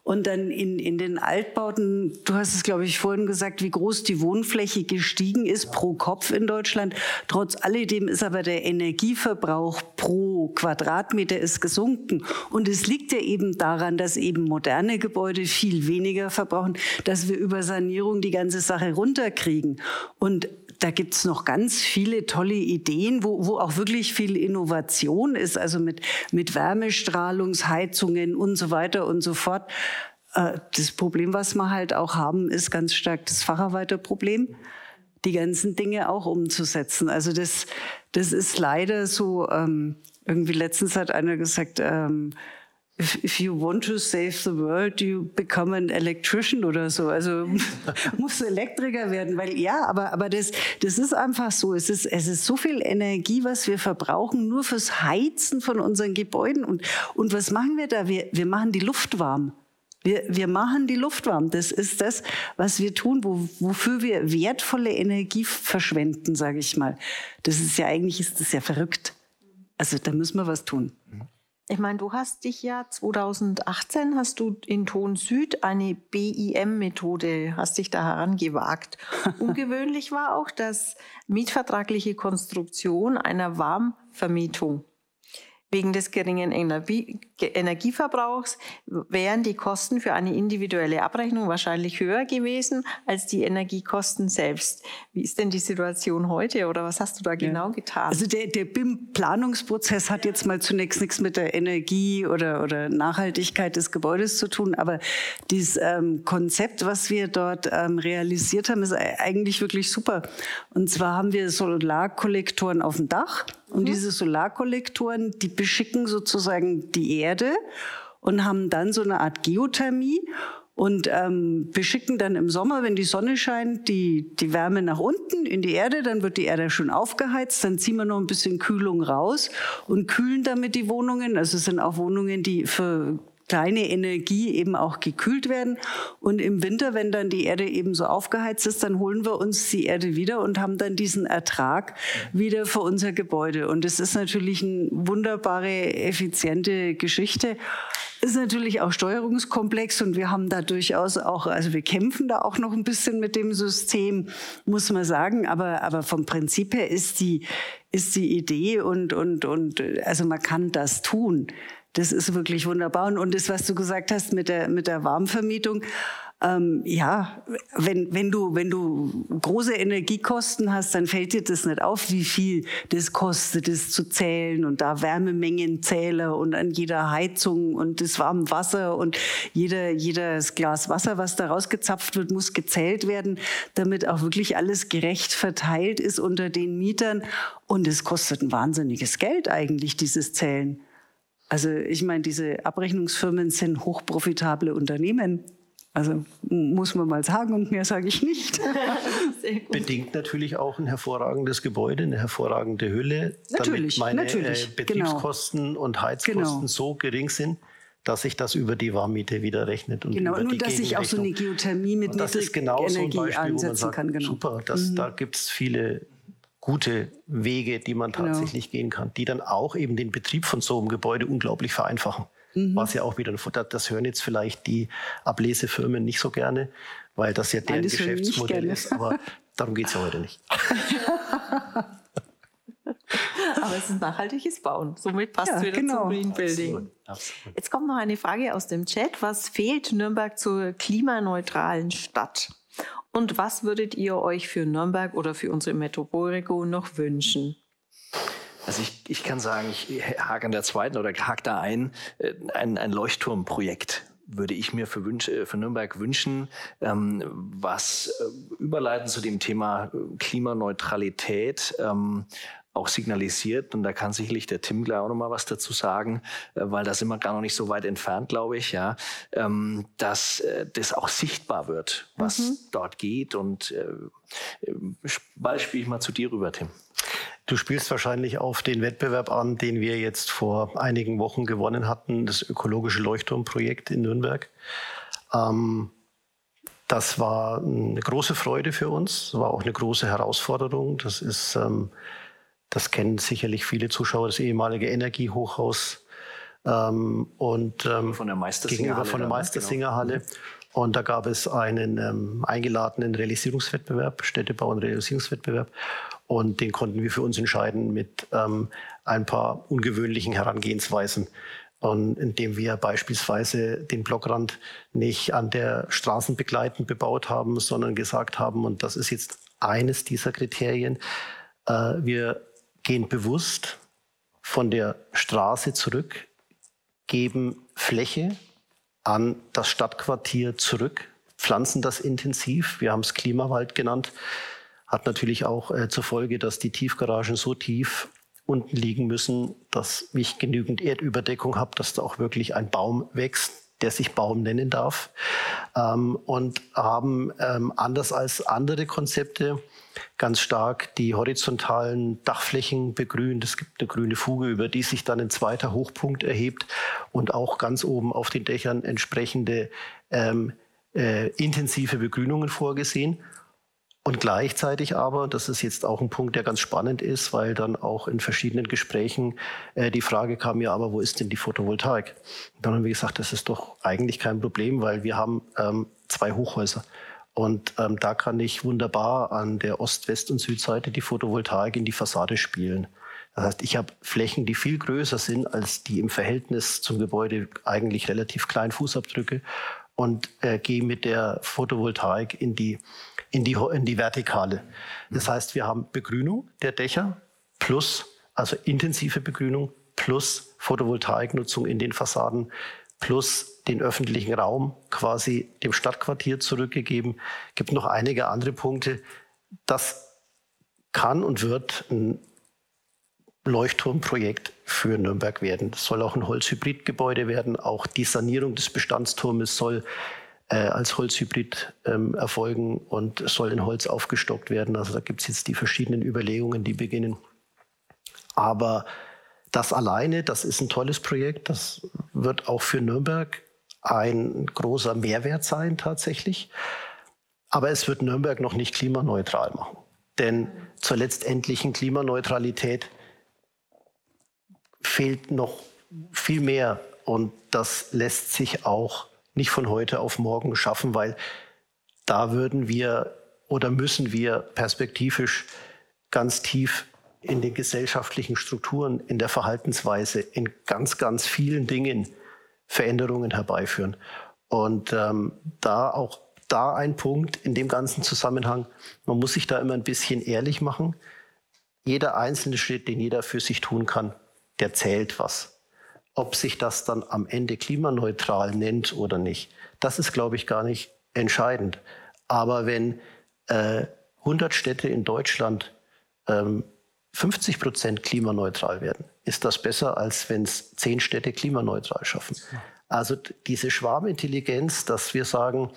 Und dann in, in den Altbauten, du hast es, glaube ich, vorhin gesagt, wie groß die Wohnfläche gestiegen ist pro Kopf in Deutschland. Trotz alledem ist aber der Energieverbrauch pro Quadratmeter ist gesunken. Und es liegt ja eben daran, dass eben moderne Gebäude viel weniger verbrauchen, dass wir über Sanierung die ganze Sache runterkriegen. Und da gibt's noch ganz viele tolle Ideen, wo, wo auch wirklich viel Innovation ist, also mit, mit Wärmestrahlungsheizungen und so weiter und so fort. Äh, das Problem, was wir halt auch haben, ist ganz stark das Facharbeiterproblem, die ganzen Dinge auch umzusetzen. Also das, das ist leider so, ähm, irgendwie letztens hat einer gesagt, ähm, if, you want to save the world, you become an electrician oder so. Also <laughs> musst du Elektriker werden, weil ja, aber, aber das, das ist einfach so. Es ist, es ist so viel Energie, was wir verbrauchen, nur fürs Heizen von unseren Gebäuden. Und, und was machen wir da? Wir, wir machen die Luft warm. Wir, wir machen die Luft warm. Das ist das, was wir tun, wo, wofür wir wertvolle Energie verschwenden, sage ich mal. Das ist ja eigentlich ist das ja verrückt. Also da müssen wir was tun. Mhm. Ich meine, du hast dich ja 2018 hast du in Ton Süd eine BIM-Methode, hast dich da herangewagt. <laughs> Ungewöhnlich war auch das mietvertragliche Konstruktion einer Warmvermietung. Wegen des geringen Energie Energieverbrauchs wären die Kosten für eine individuelle Abrechnung wahrscheinlich höher gewesen als die Energiekosten selbst. Wie ist denn die Situation heute oder was hast du da genau getan? Also der, der BIM-Planungsprozess hat jetzt mal zunächst nichts mit der Energie oder, oder Nachhaltigkeit des Gebäudes zu tun, aber dieses ähm, Konzept, was wir dort ähm, realisiert haben, ist eigentlich wirklich super. Und zwar haben wir Solarkollektoren auf dem Dach und mhm. diese Solarkollektoren, die beschicken sozusagen die Erde und haben dann so eine Art Geothermie und ähm, beschicken dann im Sommer, wenn die Sonne scheint, die, die Wärme nach unten in die Erde, dann wird die Erde schön aufgeheizt, dann ziehen wir noch ein bisschen Kühlung raus und kühlen damit die Wohnungen. Also es sind auch Wohnungen, die für kleine Energie eben auch gekühlt werden. Und im Winter, wenn dann die Erde eben so aufgeheizt ist, dann holen wir uns die Erde wieder und haben dann diesen Ertrag wieder für unser Gebäude. Und das ist natürlich eine wunderbare, effiziente Geschichte. Ist natürlich auch steuerungskomplex und wir haben da durchaus auch, also wir kämpfen da auch noch ein bisschen mit dem System, muss man sagen. Aber, aber vom Prinzip her ist die, ist die Idee und, und, und, also man kann das tun. Das ist wirklich wunderbar. Und das, was du gesagt hast mit der, mit der Warmvermietung, ähm, ja, wenn, wenn, du, wenn du große Energiekosten hast, dann fällt dir das nicht auf, wie viel das kostet, das zu zählen und da Wärmemengenzähler und an jeder Heizung und das warme Wasser und jeder, jedes Glas Wasser, was da rausgezapft wird, muss gezählt werden, damit auch wirklich alles gerecht verteilt ist unter den Mietern. Und es kostet ein wahnsinniges Geld eigentlich, dieses Zählen. Also ich meine, diese Abrechnungsfirmen sind hochprofitable Unternehmen. Also muss man mal sagen und mehr sage ich nicht. <laughs> Bedingt natürlich auch ein hervorragendes Gebäude, eine hervorragende Hülle, natürlich, damit meine natürlich, äh, Betriebskosten genau. und Heizkosten genau. so gering sind, dass sich das über die Warmmiete wieder rechnet. Und genau, nur dass ich auch so eine Geothermie mit genau so ein Beispiel, wo man sagt, kann. Genau. Super, das, mhm. da gibt es viele gute Wege, die man genau. tatsächlich genau. gehen kann, die dann auch eben den Betrieb von so einem Gebäude unglaublich vereinfachen. Mhm. Was ja auch wieder, das hören jetzt vielleicht die Ablesefirmen nicht so gerne, weil das ja deren Geschäftsmodell ist, aber darum geht es ja heute nicht. <laughs> Aber es ist nachhaltiges Bauen. Somit passt ja, wieder genau. zum Green Building. Absolut, absolut. Jetzt kommt noch eine Frage aus dem Chat. Was fehlt Nürnberg zur klimaneutralen Stadt? Und was würdet ihr euch für Nürnberg oder für unsere Metropolregion noch wünschen? Also ich, ich kann sagen, ich hake an der zweiten oder hake da ein, äh, ein, ein Leuchtturmprojekt würde ich mir für, Wünsch, äh, für Nürnberg wünschen, ähm, was äh, überleiten zu dem Thema äh, Klimaneutralität ähm, auch signalisiert. Und da kann sicherlich der Tim gleich auch noch mal was dazu sagen, äh, weil da sind wir gar noch nicht so weit entfernt, glaube ich, ja, ähm, dass äh, das auch sichtbar wird, was mhm. dort geht. Und äh, bald spiele ich mal zu dir rüber, Tim. Du spielst wahrscheinlich auf den Wettbewerb an, den wir jetzt vor einigen Wochen gewonnen hatten, das ökologische Leuchtturmprojekt in Nürnberg. Ähm, das war eine große Freude für uns, war auch eine große Herausforderung. Das ist ähm, das kennen sicherlich viele Zuschauer, das ehemalige Energiehochhaus ähm, und ähm, von der gegenüber von der ne? Meistersingerhalle. Genau. Und da gab es einen ähm, eingeladenen Realisierungswettbewerb, Städtebau- und Realisierungswettbewerb. Und den konnten wir für uns entscheiden mit ähm, ein paar ungewöhnlichen Herangehensweisen. Und indem wir beispielsweise den Blockrand nicht an der Straßen begleitend bebaut haben, sondern gesagt haben, und das ist jetzt eines dieser Kriterien, äh, wir gehen bewusst von der Straße zurück, geben Fläche an das Stadtquartier zurück, pflanzen das intensiv. Wir haben es Klimawald genannt. Hat natürlich auch äh, zur Folge, dass die Tiefgaragen so tief unten liegen müssen, dass ich genügend Erdüberdeckung habe, dass da auch wirklich ein Baum wächst, der sich Baum nennen darf. Ähm, und haben ähm, anders als andere Konzepte ganz stark die horizontalen Dachflächen begrünt. Es gibt eine grüne Fuge, über die sich dann ein zweiter Hochpunkt erhebt und auch ganz oben auf den Dächern entsprechende ähm, äh, intensive Begrünungen vorgesehen. Und gleichzeitig aber, das ist jetzt auch ein Punkt, der ganz spannend ist, weil dann auch in verschiedenen Gesprächen äh, die Frage kam, ja, aber wo ist denn die Photovoltaik? Und dann haben wir gesagt, das ist doch eigentlich kein Problem, weil wir haben ähm, zwei Hochhäuser. Und ähm, da kann ich wunderbar an der Ost-, West- und Südseite die Photovoltaik in die Fassade spielen. Das heißt, ich habe Flächen, die viel größer sind als die im Verhältnis zum Gebäude eigentlich relativ kleinen Fußabdrücke und äh, gehe mit der Photovoltaik in die, in, die, in die Vertikale. Das heißt, wir haben Begrünung der Dächer plus, also intensive Begrünung plus Photovoltaiknutzung in den Fassaden plus den öffentlichen Raum quasi dem Stadtquartier zurückgegeben. Es gibt noch einige andere Punkte. Das kann und wird ein Leuchtturmprojekt für Nürnberg werden. Es soll auch ein Holzhybridgebäude werden. Auch die Sanierung des Bestandsturmes soll äh, als Holzhybrid ähm, erfolgen und soll in Holz aufgestockt werden. Also da gibt es jetzt die verschiedenen Überlegungen, die beginnen. Aber das alleine, das ist ein tolles Projekt. Das wird auch für Nürnberg ein großer Mehrwert sein tatsächlich. Aber es wird Nürnberg noch nicht klimaneutral machen. Denn zur letztendlichen Klimaneutralität fehlt noch viel mehr. Und das lässt sich auch nicht von heute auf morgen schaffen, weil da würden wir oder müssen wir perspektivisch ganz tief in den gesellschaftlichen Strukturen, in der Verhaltensweise, in ganz, ganz vielen Dingen Veränderungen herbeiführen. Und ähm, da auch da ein Punkt in dem ganzen Zusammenhang, man muss sich da immer ein bisschen ehrlich machen. Jeder einzelne Schritt, den jeder für sich tun kann, der zählt was. Ob sich das dann am Ende klimaneutral nennt oder nicht, das ist, glaube ich, gar nicht entscheidend. Aber wenn äh, 100 Städte in Deutschland ähm, 50 Prozent klimaneutral werden, ist das besser, als wenn es zehn Städte klimaneutral schaffen. Also diese Schwarmintelligenz, dass wir sagen,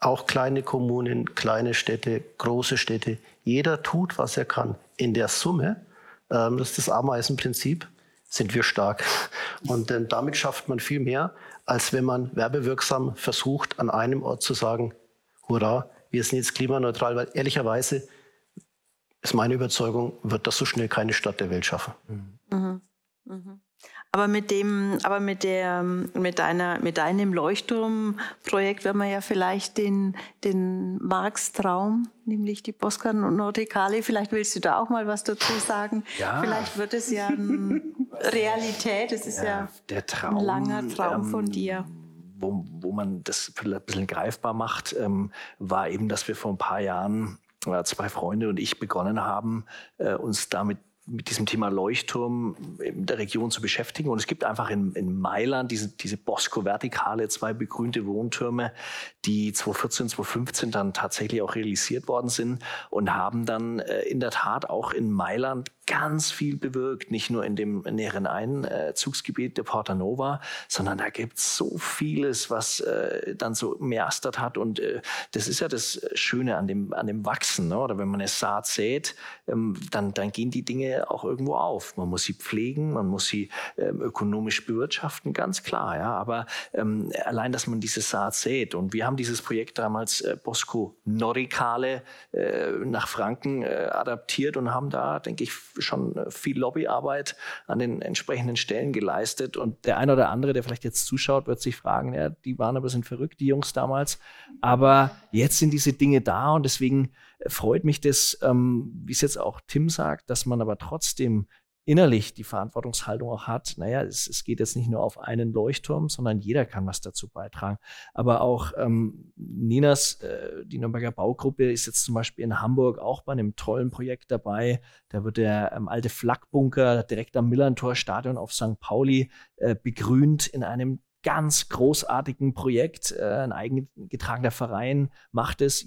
auch kleine Kommunen, kleine Städte, große Städte, jeder tut, was er kann. In der Summe, ähm, das ist das Ameisenprinzip, sind wir stark. <laughs> Und ähm, damit schafft man viel mehr, als wenn man werbewirksam versucht, an einem Ort zu sagen, hurra, wir sind jetzt klimaneutral, weil ehrlicherweise ist meine Überzeugung, wird das so schnell keine Stadt der Welt schaffen. Mhm. Mhm. Aber mit dem, aber mit der, mit deiner, mit deinem Leuchtturmprojekt werden wir ja vielleicht den, den Marx-Traum, nämlich die Boskan und Nordikale, vielleicht willst du da auch mal was dazu sagen. Ja. Vielleicht wird es ja <laughs> Realität. Es ist ja, ja Traum, ein langer Traum ähm, von dir. Wo, wo man das ein bisschen greifbar macht, ähm, war eben, dass wir vor ein paar Jahren zwei Freunde und ich begonnen haben, äh, uns damit mit diesem Thema Leuchtturm in der Region zu beschäftigen. Und es gibt einfach in, in Mailand diese, diese Bosco-Vertikale, zwei begrünte Wohntürme, die 2014, 2015 dann tatsächlich auch realisiert worden sind und haben dann äh, in der Tat auch in Mailand ganz viel bewirkt, nicht nur in dem näheren Einzugsgebiet der Porta Nova, sondern da gibt's so vieles, was äh, dann so meastert hat. Und äh, das ist ja das Schöne an dem, an dem Wachsen. Ne? Oder wenn man eine Saat sät, ähm, dann, dann gehen die Dinge auch irgendwo auf. Man muss sie pflegen, man muss sie ähm, ökonomisch bewirtschaften, ganz klar. Ja? Aber ähm, allein, dass man diese Saat sät. Und wir haben dieses Projekt damals äh, Bosco Noricale äh, nach Franken äh, adaptiert und haben da, denke ich, schon äh, viel Lobbyarbeit an den entsprechenden Stellen geleistet. Und der eine oder andere, der vielleicht jetzt zuschaut, wird sich fragen, ja, die waren aber sind verrückt, die Jungs damals. Aber jetzt sind diese Dinge da und deswegen freut mich das, ähm, wie es jetzt auch Tim sagt, dass man aber trotzdem innerlich die Verantwortungshaltung auch hat, naja, es, es geht jetzt nicht nur auf einen Leuchtturm, sondern jeder kann was dazu beitragen. Aber auch ähm, Ninas, äh, die Nürnberger Baugruppe, ist jetzt zum Beispiel in Hamburg auch bei einem tollen Projekt dabei. Da wird der ähm, alte Flakbunker direkt am Millantor Stadion auf St. Pauli äh, begrünt in einem ganz großartigen Projekt. Äh, ein eingetragener Verein macht es,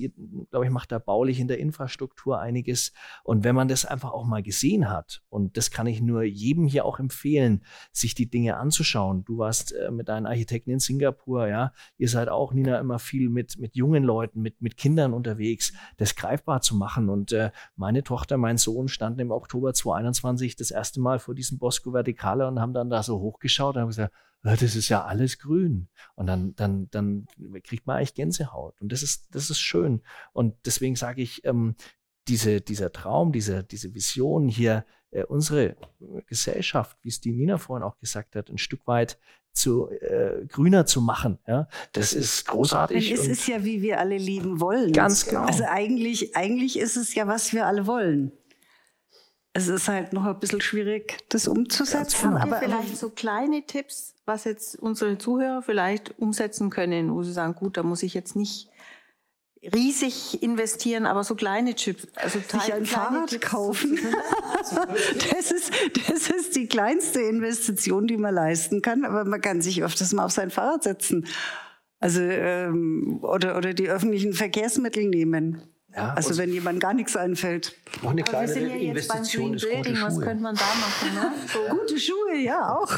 glaube ich, macht da baulich in der Infrastruktur einiges. Und wenn man das einfach auch mal gesehen hat, und das kann ich nur jedem hier auch empfehlen, sich die Dinge anzuschauen. Du warst äh, mit deinen Architekten in Singapur, ja. Ihr seid auch, Nina, immer viel mit, mit jungen Leuten, mit, mit Kindern unterwegs, das greifbar zu machen. Und äh, meine Tochter, mein Sohn standen im Oktober 2021 das erste Mal vor diesem Bosco Vertikale und haben dann da so hochgeschaut und haben gesagt, das ist ja alles grün. Und dann, dann, dann kriegt man eigentlich Gänsehaut. Und das ist, das ist schön. Und deswegen sage ich, ähm, diese, dieser Traum, diese, diese Vision hier, äh, unsere Gesellschaft, wie es die Nina vorhin auch gesagt hat, ein Stück weit zu äh, grüner zu machen. Ja, das ist großartig. es ist ja, wie wir alle leben wollen. Ganz genau. Also eigentlich, eigentlich ist es ja, was wir alle wollen es ist halt noch ein bisschen schwierig, das umzusetzen. Genau. Aber vielleicht so kleine Tipps, was jetzt unsere Zuhörer vielleicht umsetzen können, wo sie sagen, gut, da muss ich jetzt nicht riesig investieren, aber so kleine Chips, also sich ein Fahrrad Tipps. kaufen. <laughs> das ist das ist die kleinste Investition, die man leisten kann, aber man kann sich öfters mal auf sein Fahrrad setzen. Also ähm, oder oder die öffentlichen Verkehrsmittel nehmen. Ja, also wenn jemand gar nichts einfällt. Noch eine kleine ja Investition ist gute Schuhe. Was könnte man da machen? Ne? <laughs> So. Gute Schuhe, ja auch.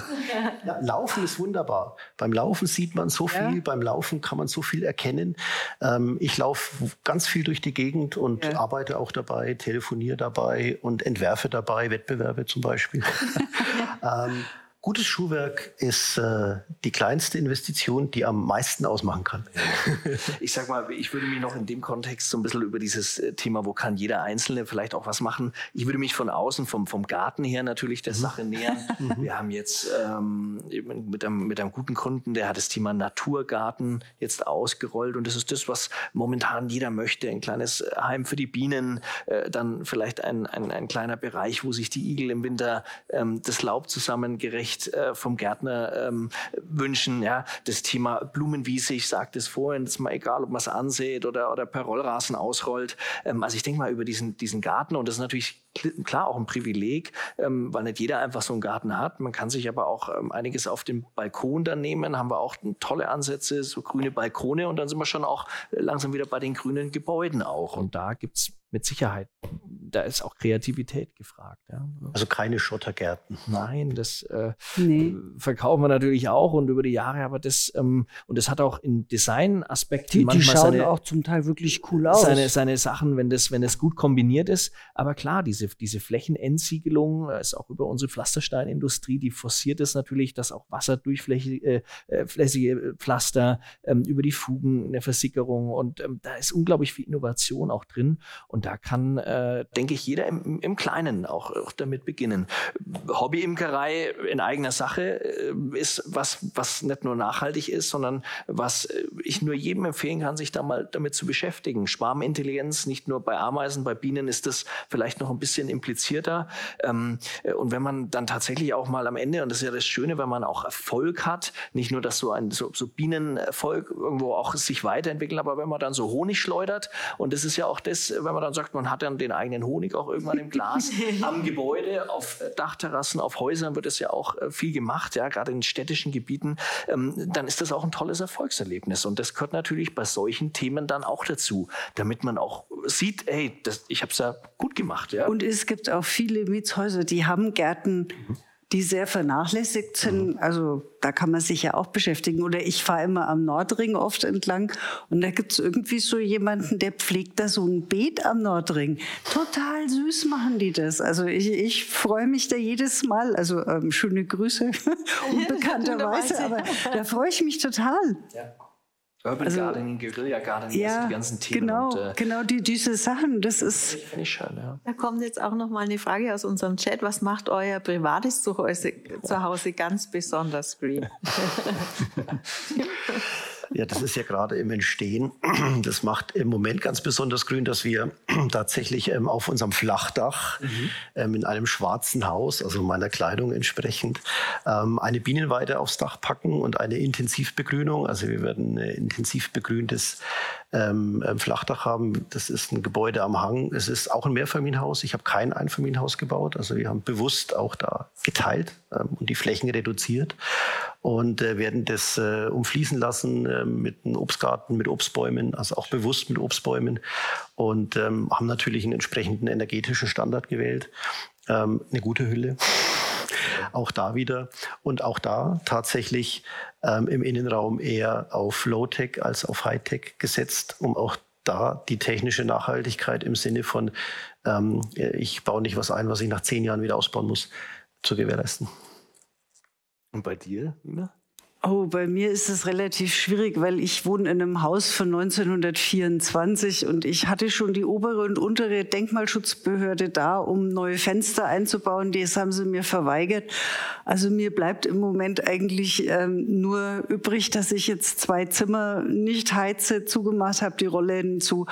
Ja, Laufen ist wunderbar. Beim Laufen sieht man so viel, ja. beim Laufen kann man so viel erkennen. Ähm, ich laufe ganz viel durch die Gegend und arbeite auch dabei, telefoniere dabei und entwerfe dabei, Wettbewerbe zum Beispiel. <laughs> <laughs> ähm, Gutes Schuhwerk ist äh, die kleinste Investition, die am meisten ausmachen kann. <laughs> Ich sag mal, ich würde mich noch in dem Kontext so ein bisschen über dieses äh, Thema, wo kann jeder Einzelne vielleicht auch was machen. Ich würde mich von außen, vom, vom Garten her natürlich der mhm. Sache nähern. <laughs> Mhm. Wir haben jetzt ähm, mit, einem, mit einem guten Kunden, der hat das Thema Naturgarten jetzt ausgerollt und das ist das, was momentan jeder möchte. Ein kleines Heim für die Bienen, äh, dann vielleicht ein, ein, ein kleiner Bereich, wo sich die Igel im Winter ähm, das Laub zusammengerecht Bericht äh, vom Gärtner ähm, wünschen. Ja, das Thema Blumenwiese, ich sagte es vorhin, ist mal egal, ob man es ansieht oder, oder per Rollrasen ausrollt. Ähm, also ich denke mal über diesen, diesen Garten und das ist natürlich klar auch ein Privileg, ähm, weil nicht jeder einfach so einen Garten hat. Man kann sich aber auch ähm, einiges auf dem Balkon dann nehmen. Haben wir auch tolle Ansätze, so grüne Balkone und dann sind wir schon auch langsam wieder bei den grünen Gebäuden auch. Und da gibt's mit Sicherheit, da ist auch Kreativität gefragt. Ja. Also keine Schottergärten. Nein, das äh, nee. verkaufen wir natürlich auch und über die Jahre, aber das ähm, und das hat auch in Design-Aspekten manchmal die schauen seine, auch zum Teil wirklich cool aus. Seine, seine Sachen, wenn das, wenn das gut kombiniert ist. Aber klar, diese, diese Flächenentsiegelung ist auch über unsere Pflastersteinindustrie, die forciert es natürlich, dass auch wasserdurchflächige äh, äh, äh, Pflaster ähm, über die Fugen, eine Versickerung und ähm, da ist unglaublich viel Innovation auch drin. Und und da kann, äh, denke ich, jeder im, im Kleinen auch, auch damit beginnen. Hobbyimkerei in eigener Sache äh, ist was, was nicht nur nachhaltig ist, sondern was äh, ich nur jedem empfehlen kann, sich da mal damit zu beschäftigen. Schwarmintelligenz, nicht nur bei Ameisen, bei Bienen ist das vielleicht noch ein bisschen implizierter. Ähm, äh, und wenn man dann tatsächlich auch mal am Ende, und das ist ja das Schöne, wenn man auch Erfolg hat, nicht nur, dass so ein so, so Bienenerfolg irgendwo auch sich weiterentwickelt, aber wenn man dann so Honig schleudert, und das ist ja auch das, wenn man dann sagt, man hat dann den eigenen Honig auch irgendwann im Glas <laughs> am Gebäude, auf Dachterrassen, auf Häusern wird es ja auch äh, viel gemacht, ja, gerade in städtischen Gebieten, ähm, dann ist das auch ein tolles Erfolgserlebnis. Und das gehört natürlich bei solchen Themen dann auch dazu, damit man auch sieht, hey, das, ich habe es ja gut gemacht. Ja. Und es gibt auch viele Mietshäuser, die haben Gärten. Mhm die sehr vernachlässigt sind. Mhm. Also da kann man sich ja auch beschäftigen. Oder ich fahre immer am Nordring oft entlang und da gibt es irgendwie so jemanden, der pflegt da so ein Beet am Nordring. Total süß machen die das. Also ich, ich freue mich da jedes Mal. Also ähm, schöne Grüße, <laughs> <laughs> unbekannterweise, aber da freue ich mich total. Ja. Urban also, Gardening, Guerilla Gardening, ja, also die ganzen Themen. Genau, und, äh, genau die, diese Sachen, das ist... Finde ich schön, ja. Da kommt jetzt auch noch mal eine Frage aus unserem Chat. Was macht euer privates Zuhause, Zuhause ganz besonders green? <laughs> Ja, das ist ja gerade im Entstehen. <clears throat> Das macht im Moment ganz besonders grün, dass wir <clears throat> tatsächlich ähm, auf unserem Flachdach mhm. ähm, in einem schwarzen Haus, also meiner Kleidung entsprechend, ähm, eine Bienenweide aufs Dach packen und eine Intensivbegrünung. Also wir werden ein intensiv begrüntes ähm, Flachdach haben. Das ist ein Gebäude am Hang. Es ist auch ein Mehrfamilienhaus. Ich habe kein Einfamilienhaus gebaut. Also wir haben bewusst auch da geteilt ähm, und die Flächen reduziert und äh, werden das äh, umfließen lassen äh, mit einem Obstgarten, mit Obstbäumen, also auch bewusst mit Obstbäumen und ähm, haben natürlich einen entsprechenden energetischen Standard gewählt. Ähm, eine gute Hülle. Auch da wieder. Und auch da tatsächlich ähm, im Innenraum eher auf Low-Tech als auf High-Tech gesetzt, um auch da die technische Nachhaltigkeit im Sinne von, ähm, ich baue nicht was ein, was ich nach zehn Jahren wieder ausbauen muss, zu gewährleisten. Und bei dir, Nina? Oh, bei mir ist es relativ schwierig, weil ich wohne in einem Haus von 1924 und ich hatte schon die obere und untere Denkmalschutzbehörde da, um neue Fenster einzubauen. Das haben sie mir verweigert. Also mir bleibt im Moment eigentlich ähm, nur übrig, dass ich jetzt zwei Zimmer nicht heize, zugemacht habe, die Rollläden zu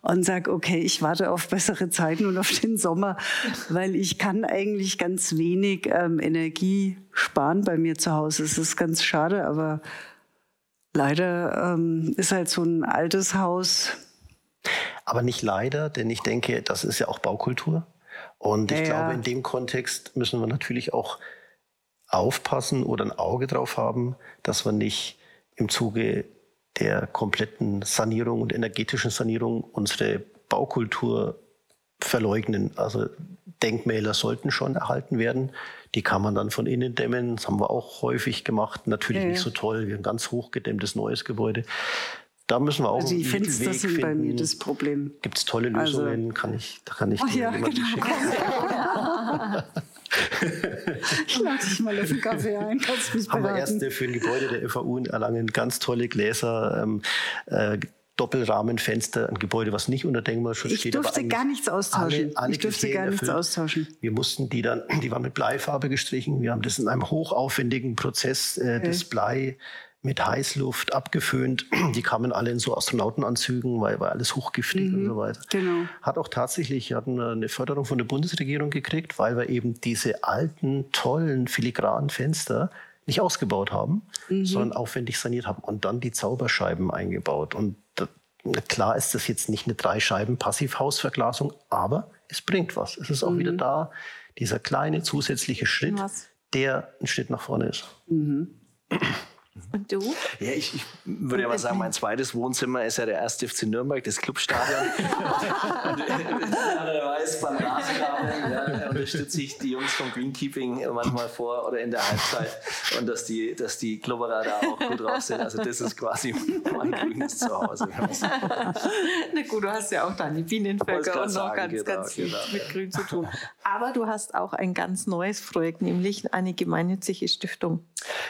und sage, okay, ich warte auf bessere Zeiten und auf den Sommer, weil ich kann eigentlich ganz wenig ähm, Energie sparen bei mir zu Hause. Es ist ganz schade, aber leider ähm, ist halt so ein altes Haus. Aber nicht leider, denn ich denke, das ist ja auch Baukultur. Und ich ja, glaube, in dem Kontext müssen wir natürlich auch aufpassen oder ein Auge drauf haben, dass wir nicht im Zuge der kompletten Sanierung und energetischen Sanierung unsere Baukultur verleugnen. Also Denkmäler sollten schon erhalten werden. Die kann man dann von innen dämmen. Das haben wir auch häufig gemacht. Natürlich ja, nicht so toll. Wir haben ein ganz hochgedämmtes neues Gebäude. Da müssen wir auch also die Fenster sind finden. bei mir das Problem. Gibt es tolle also Lösungen? Also, kann ich, da kann ich dir ja, genau. schicken. <laughs> ich lade dich mal auf den Kaffee ein. Kannst mich Haben wir erste für ein Gebäude der FAU in Erlangen ganz tolle Gläser. Ähm, äh, Doppelrahmenfenster, ein Gebäude, was nicht unter Denkmalschutz ich steht. Ich durfte gar nichts austauschen. Alle, alle ich durfte gar nichts erfüllt. austauschen. Wir mussten die dann, die waren mit Bleifarbe gestrichen. Wir haben das in einem hochaufwendigen Prozess, äh, okay. das Blei mit Heißluft abgeföhnt. Die kamen alle in so Astronautenanzügen, weil war alles hochgiftig mhm, und so weiter. Genau. Hat auch tatsächlich, hatten wir eine Förderung von der Bundesregierung gekriegt, weil wir eben diese alten, tollen, filigranen Fenster nicht ausgebaut haben, mhm. sondern aufwendig saniert haben und dann die Zauberscheiben eingebaut. Und klar ist das jetzt nicht eine Drei-Scheiben-Passivhausverglasung, aber es bringt was. Es ist auch mhm. wieder da, dieser kleine zusätzliche Schritt, was? der ein Schritt nach vorne ist. Mhm. Und du? Ja, ich, ich würde ja mal sagen, mein zweites Wohnzimmer ist ja der erste FC Nürnberg, das Clubstadion. <laughs> und, äh, weiß, beim Rasenrahmen ja, unterstütze ich die Jungs vom Greenkeeping manchmal vor oder in der Halbzeit und dass die, dass die Klubberer da auch gut drauf sind. Also das ist quasi mein grünes Zuhause. Na gut, du hast ja auch deine Bienenvölker und noch sagen, ganz, genau, ganz viel genau. mit Grün zu tun. Aber du hast auch ein ganz neues Projekt, nämlich eine gemeinnützige Stiftung.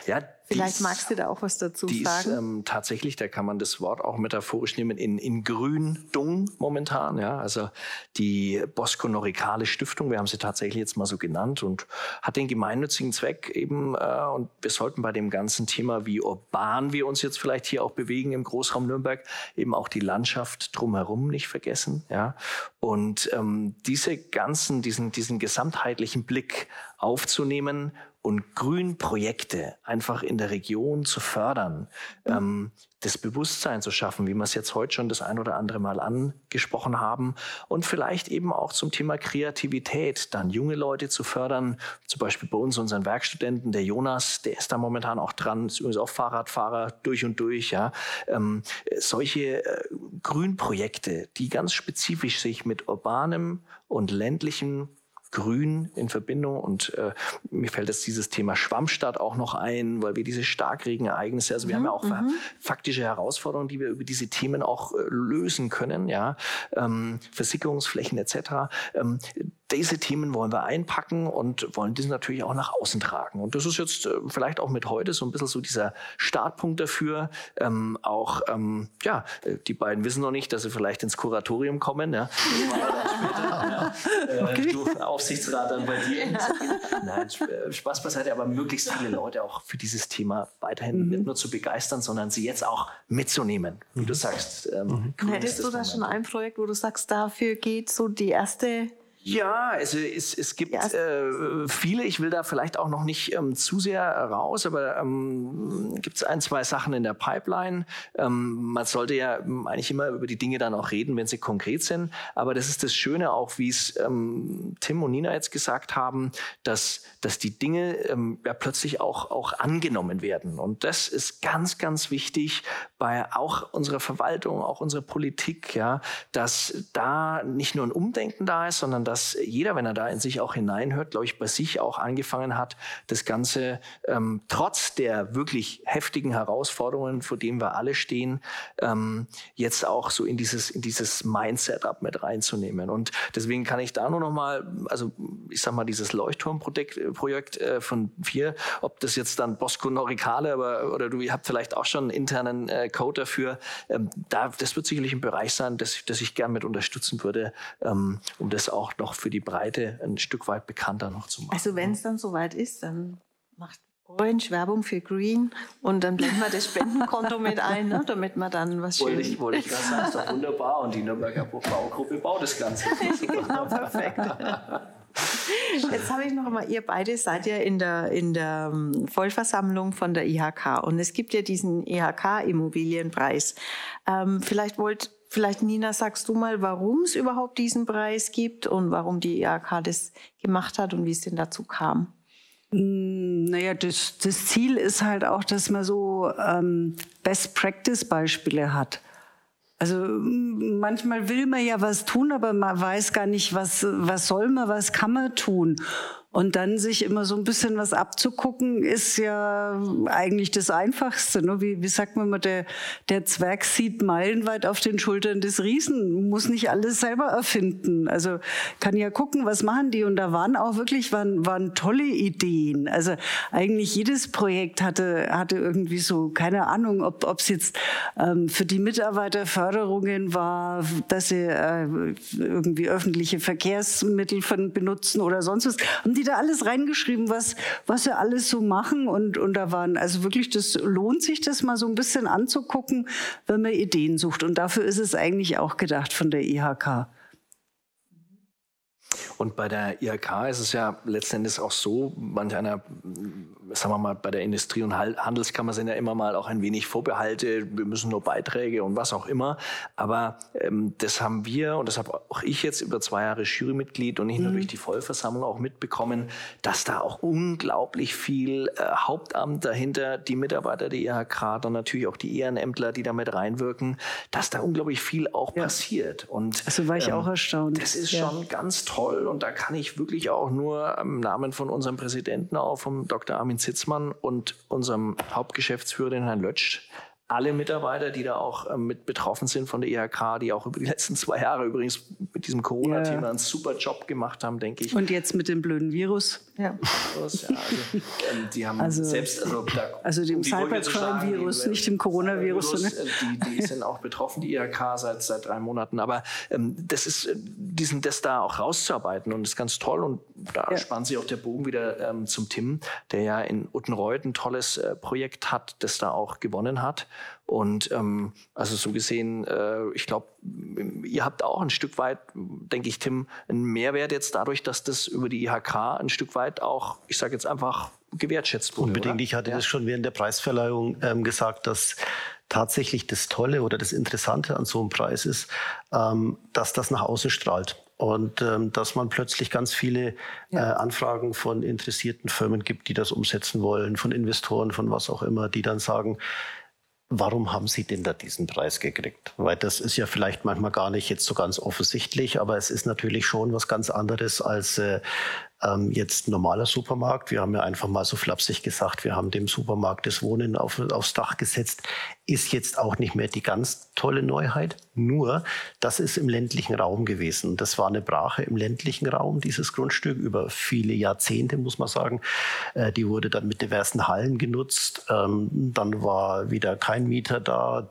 Ja, Vielleicht magst du da auch was dazu die sagen. Ähm, tatsächlich, da kann man das Wort auch metaphorisch nehmen, in, in Grün-Dung momentan. Ja? Also die Bosco-Norikale Stiftung, wir haben sie tatsächlich jetzt mal so genannt und hat den gemeinnützigen Zweck eben, äh, und wir sollten bei dem ganzen Thema, wie urban wir uns jetzt vielleicht hier auch bewegen im Großraum Nürnberg, eben auch die Landschaft drumherum nicht vergessen. Ja? Und ähm, diese ganzen, diesen, diesen gesamtheitlichen Blick aufzunehmen und Grünprojekte einfach in der Region zu fördern, ähm, das Bewusstsein zu schaffen, wie wir es jetzt heute schon das ein oder andere Mal angesprochen haben. Und vielleicht eben auch zum Thema Kreativität, dann junge Leute zu fördern, zum Beispiel bei uns unseren Werkstudenten, der Jonas, der ist da momentan auch dran, ist übrigens auch Fahrradfahrer durch und durch, ja, ähm, solche äh, Grünprojekte, die ganz spezifisch sich mit urbanem und ländlichem Grün in Verbindung. Und äh, mir fällt jetzt dieses Thema Schwammstadt auch noch ein, weil wir diese Starkregenereignisse, also wir mhm, haben ja auch mhm. faktische Herausforderungen, die wir über diese Themen auch äh, lösen können, ja, ähm, Versickerungsflächen etc. Ähm, diese Themen wollen wir einpacken und wollen diese natürlich auch nach außen tragen. Und das ist jetzt äh, vielleicht auch mit heute so ein bisschen so dieser Startpunkt dafür. Ähm, auch, ähm, ja, äh, die beiden wissen noch nicht, dass sie vielleicht ins Kuratorium kommen. Ja. <laughs> ja. Äh, okay. Du Aufsichtsrat dann bei dir. Ja. Nein, äh, Spaß beiseite, aber möglichst viele Leute auch für dieses Thema weiterhin mhm. nicht nur zu begeistern, sondern sie jetzt auch mitzunehmen, wie mhm. du sagst. Ähm, mhm. Hättest du da schon ein Projekt, wo du sagst, dafür geht so die erste ja, also es, es gibt ja. äh, viele. Ich will da vielleicht auch noch nicht ähm, zu sehr raus, aber ähm, gibt es ein, zwei Sachen in der Pipeline. Ähm, man sollte ja eigentlich immer über die Dinge dann auch reden, wenn sie konkret sind. Aber das ist das Schöne auch, wie es ähm, Tim und Nina jetzt gesagt haben, dass, dass die Dinge ähm, ja plötzlich auch, auch angenommen werden. Und das ist ganz, ganz wichtig bei auch unserer Verwaltung, auch unserer Politik, ja, dass da nicht nur ein Umdenken da ist, sondern dass dass jeder, wenn er da in sich auch hineinhört, glaube ich, bei sich auch angefangen hat, das Ganze ähm, trotz der wirklich heftigen Herausforderungen, vor denen wir alle stehen, ähm, jetzt auch so in dieses, in dieses Mindset-up mit reinzunehmen. Und deswegen kann ich da nur noch mal, also ich sag mal, dieses Leuchtturmprojekt äh, von vier, ob das jetzt dann Bosco Noricale, aber oder du ihr habt vielleicht auch schon einen internen äh, Code dafür, ähm, da, das wird sicherlich ein Bereich sein, das, das ich gern mit unterstützen würde, ähm, um das auch noch noch für die Breite ein Stück weit bekannter noch zu machen. Also wenn es dann soweit ist, dann macht Orange Werbung für Green und dann blenden wir das Spendenkonto mit ein, ne, damit man dann was wollte ich, wollte ich gerade sagen, ist doch wunderbar und die Nürnberger Baugruppe baut das Ganze. <laughs> genau, perfekt. Jetzt habe ich noch einmal, ihr beide seid ja in der, in der ähm, Vollversammlung von der IHK und es gibt ja diesen IHK-Immobilienpreis. Ähm, vielleicht wollt Vielleicht, Nina, sagst du mal, warum es überhaupt diesen Preis gibt und warum die IAK das gemacht hat und wie es denn dazu kam? Mm, naja, das, das Ziel ist halt auch, dass man so ähm, Best-Practice-Beispiele hat. Also mm, manchmal will man ja was tun, aber man weiß gar nicht, was, was soll man, was kann man tun. Und dann sich immer so ein bisschen was abzugucken, ist ja eigentlich das Einfachste. Ne? Wie, wie sagt man mal, der, der Zwerg sieht meilenweit auf den Schultern des Riesen, muss nicht alles selber erfinden. Also kann ja gucken, was machen die. Und da waren auch wirklich waren, waren tolle Ideen. Also eigentlich jedes Projekt hatte, hatte irgendwie so, keine Ahnung, ob es jetzt ähm, für die Mitarbeiterförderungen war, dass sie äh, irgendwie öffentliche Verkehrsmittel von benutzen oder sonst was. Und die da alles reingeschrieben, was, was sie alles so machen. Und, und da waren, also wirklich, das lohnt sich, das mal so ein bisschen anzugucken, wenn man Ideen sucht. Und dafür ist es eigentlich auch gedacht von der IHK. Und bei der IHK ist es ja letztendlich auch so, manch einer, sagen wir mal, bei der Industrie- und Handelskammer sind ja immer mal auch ein wenig Vorbehalte, wir müssen nur Beiträge und was auch immer. Aber ähm, das haben wir und das habe auch ich jetzt über zwei Jahre Jurymitglied und nicht nur mhm. durch die Vollversammlung auch mitbekommen, dass da auch unglaublich viel äh, Hauptamt dahinter, die Mitarbeiter der IHK, dann natürlich auch die Ehrenämtler, die damit reinwirken, dass da unglaublich viel auch ja. passiert. Und, also war ich ähm, auch erstaunt. Das ist ja. schon ganz toll und da kann ich wirklich auch nur im Namen von unserem Präsidenten auch, vom Dr. Armin Zitzmann und unserem Hauptgeschäftsführer, den Herrn Lötsch, alle Mitarbeiter, die da auch ähm, mit betroffen sind von der IHK, die auch über die <laughs> letzten zwei Jahre übrigens mit diesem Corona-Thema ja. einen super Job gemacht haben, denke ich. Und jetzt mit dem blöden Virus. Ja. Virus, ja also, <laughs> ähm, die haben also, selbst, also, da, <laughs> also dem Cybercrime-Virus, nicht dem Coronavirus. Ne? Die, die sind auch betroffen, die IHK, seit, seit drei Monaten. Aber ähm, das ist, äh, diesen, das da auch rauszuarbeiten und das ist ganz toll. Und da ja. spannt sich auch der Bogen wieder ähm, zum Tim, der ja in Uttenreuth ein tolles äh, Projekt hat, das da auch gewonnen hat. Und ähm, also so gesehen, äh, ich glaube, ihr habt auch ein Stück weit, denke ich, Tim, einen Mehrwert jetzt dadurch, dass das über die IHK ein Stück weit auch, ich sage jetzt einfach, gewertschätzt wurde. Unbedingt. Oder? Ich hatte ja. das schon während der Preisverleihung ähm, gesagt, dass tatsächlich das Tolle oder das Interessante an so einem Preis ist, ähm, dass das nach außen strahlt. Und ähm, dass man plötzlich ganz viele ja. äh, Anfragen von interessierten Firmen gibt, die das umsetzen wollen, von Investoren, von was auch immer, die dann sagen, Warum haben Sie denn da diesen Preis gekriegt? Weil das ist ja vielleicht manchmal gar nicht jetzt so ganz offensichtlich, aber es ist natürlich schon was ganz anderes als äh, ähm, jetzt normaler Supermarkt. Wir haben ja einfach mal so flapsig gesagt, wir haben dem Supermarkt das Wohnen auf, aufs Dach gesetzt. Ist jetzt auch nicht mehr die ganz tolle Neuheit. Nur, das ist im ländlichen Raum gewesen. Das war eine Brache im ländlichen Raum, dieses Grundstück, über viele Jahrzehnte, muss man sagen. Äh, die wurde dann mit diversen Hallen genutzt. Ähm, dann war wieder kein Mieter da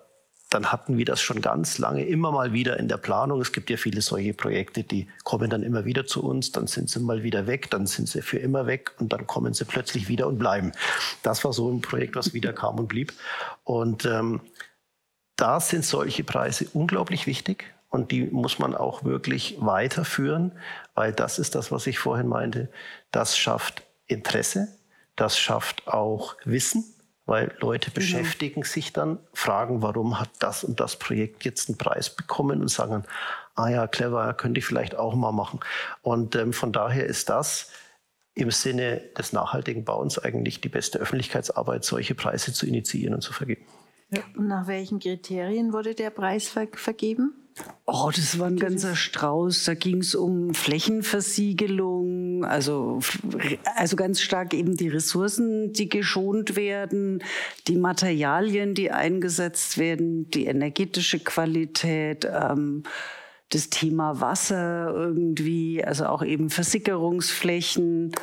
dann hatten wir das schon ganz lange immer mal wieder in der Planung. Es gibt ja viele solche Projekte, die kommen dann immer wieder zu uns, dann sind sie mal wieder weg, dann sind sie für immer weg und dann kommen sie plötzlich wieder und bleiben. Das war so ein Projekt, was wieder kam und blieb. Und ähm, da sind solche Preise unglaublich wichtig und die muss man auch wirklich weiterführen, weil das ist das, was ich vorhin meinte. Das schafft Interesse, das schafft auch Wissen weil Leute mhm. beschäftigen sich dann, fragen, warum hat das und das Projekt jetzt einen Preis bekommen und sagen, ah ja, clever, könnte ich vielleicht auch mal machen. Und ähm, von daher ist das im Sinne des nachhaltigen Bauens eigentlich die beste Öffentlichkeitsarbeit, solche Preise zu initiieren und zu vergeben. Ja. Und nach welchen Kriterien wurde der Preis ver vergeben? Oh, das war ein ganzer Strauß. Da ging es um Flächenversiegelung, also, also ganz stark eben die Ressourcen, die geschont werden, die Materialien, die eingesetzt werden, die energetische Qualität, ähm, das Thema Wasser irgendwie, also auch eben Versickerungsflächen.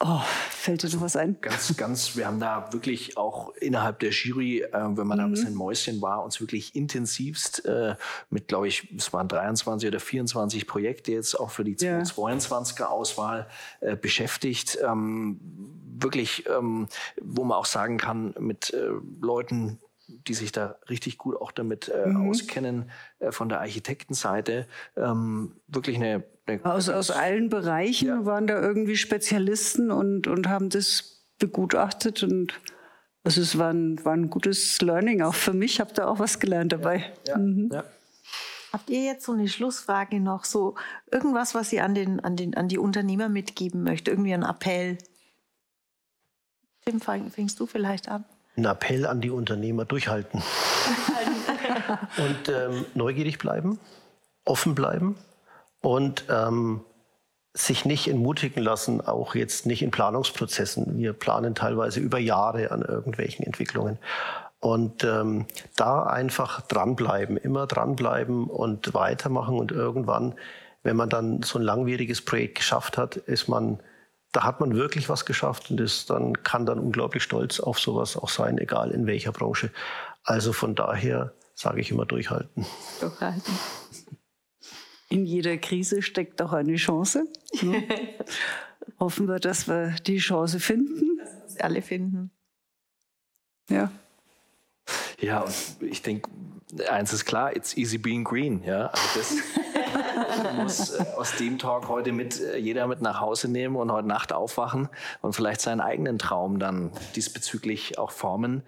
Oh, fällt dir noch was ein? Ganz, ganz, wir haben da wirklich auch innerhalb der Jury, äh, wenn man mhm. da ein bisschen Mäuschen war, uns wirklich intensivst äh, mit, glaube ich, es waren 23 oder 24 Projekte jetzt auch für die ja. 22er Auswahl äh, beschäftigt. Ähm, wirklich, ähm, wo man auch sagen kann, mit äh, Leuten, die sich da richtig gut auch damit äh, mhm. auskennen äh, von der Architektenseite. Ähm, wirklich eine aus, aus allen Bereichen ja. waren da irgendwie Spezialisten und, und haben das begutachtet und also es war ein, war ein gutes Learning auch für mich. Habe da auch was gelernt dabei. Ja. Mhm. ja. Habt ihr jetzt so eine Schlussfrage noch, so irgendwas, was ihr an, den, an, den, an die Unternehmer mitgeben möchtet, irgendwie ein Appell? Tim, fängst du vielleicht an? ein Appell an die Unternehmer, durchhalten. <laughs> und ähm, neugierig bleiben, offen bleiben und ähm, sich nicht entmutigen lassen, auch jetzt nicht in Planungsprozessen. Wir planen teilweise über Jahre an irgendwelchen Entwicklungen. Und ähm, da einfach dranbleiben, immer dranbleiben und weitermachen. Und irgendwann, wenn man dann so ein langwieriges Projekt geschafft hat, ist man da hat man wirklich was geschafft und ist dann, kann dann unglaublich stolz auf sowas auch sein, egal in welcher Branche. Also von daher sage ich immer durchhalten. Durchhalten. In jeder Krise steckt auch eine Chance. Ne? <laughs> Hoffen wir, dass wir die Chance finden. Dass wir sie alle finden. Ja. Ja, und ich denke, eins ist klar, it's easy being green. Ja, also das <laughs> muss äh, aus dem Talk heute mit äh, jeder mit nach Hause nehmen und heute Nacht aufwachen und vielleicht seinen eigenen Traum dann diesbezüglich auch formen.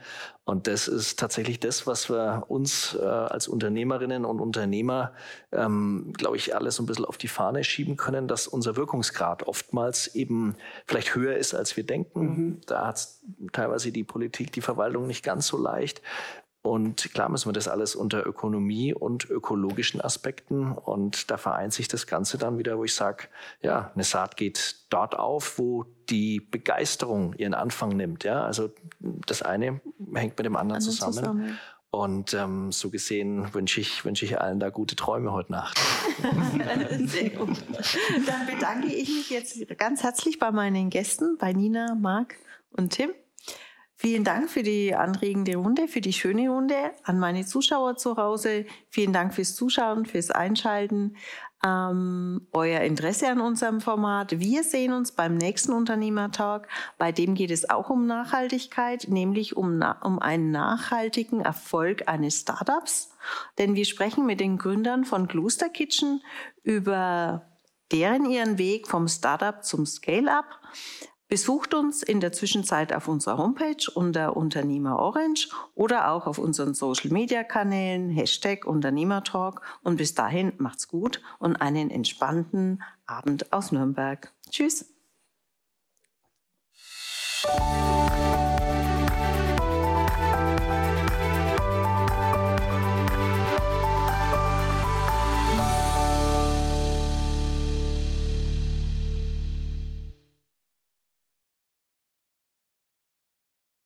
Und das ist tatsächlich das, was wir uns äh, als Unternehmerinnen und Unternehmer, ähm, glaube ich, alles so ein bisschen auf die Fahne schieben können, dass unser Wirkungsgrad oftmals eben vielleicht höher ist, als wir denken. Mhm. Da hat teilweise die Politik, die Verwaltung nicht ganz so leicht. Und klar müssen wir das alles unter Ökonomie und ökologischen Aspekten. Und da vereint sich das Ganze dann wieder, wo ich sage, ja, eine Saat geht dort auf, wo die Begeisterung ihren Anfang nimmt. Ja, also das eine hängt mit dem anderen zusammen. zusammen. Und ähm, so gesehen wünsche ich, wünsche ich allen da gute Träume heute Nacht. <laughs> Sehr gut. Dann bedanke ich mich jetzt ganz herzlich bei meinen Gästen, bei Nina, Marc und Tim. Vielen Dank für die anregende Runde, für die schöne Runde. An meine Zuschauer zu Hause, vielen Dank fürs Zuschauen, fürs Einschalten, ähm, euer Interesse an unserem Format. Wir sehen uns beim nächsten Unternehmertag. Bei dem geht es auch um Nachhaltigkeit, nämlich um, um einen nachhaltigen Erfolg eines Startups. Denn wir sprechen mit den Gründern von Gloucester Kitchen über deren ihren Weg vom Startup zum Scale-up. Besucht uns in der Zwischenzeit auf unserer Homepage unter Unternehmer Orange oder auch auf unseren Social Media Kanälen, Hashtag Unternehmertalk. Und bis dahin macht's gut und einen entspannten Abend aus Nürnberg. Tschüss.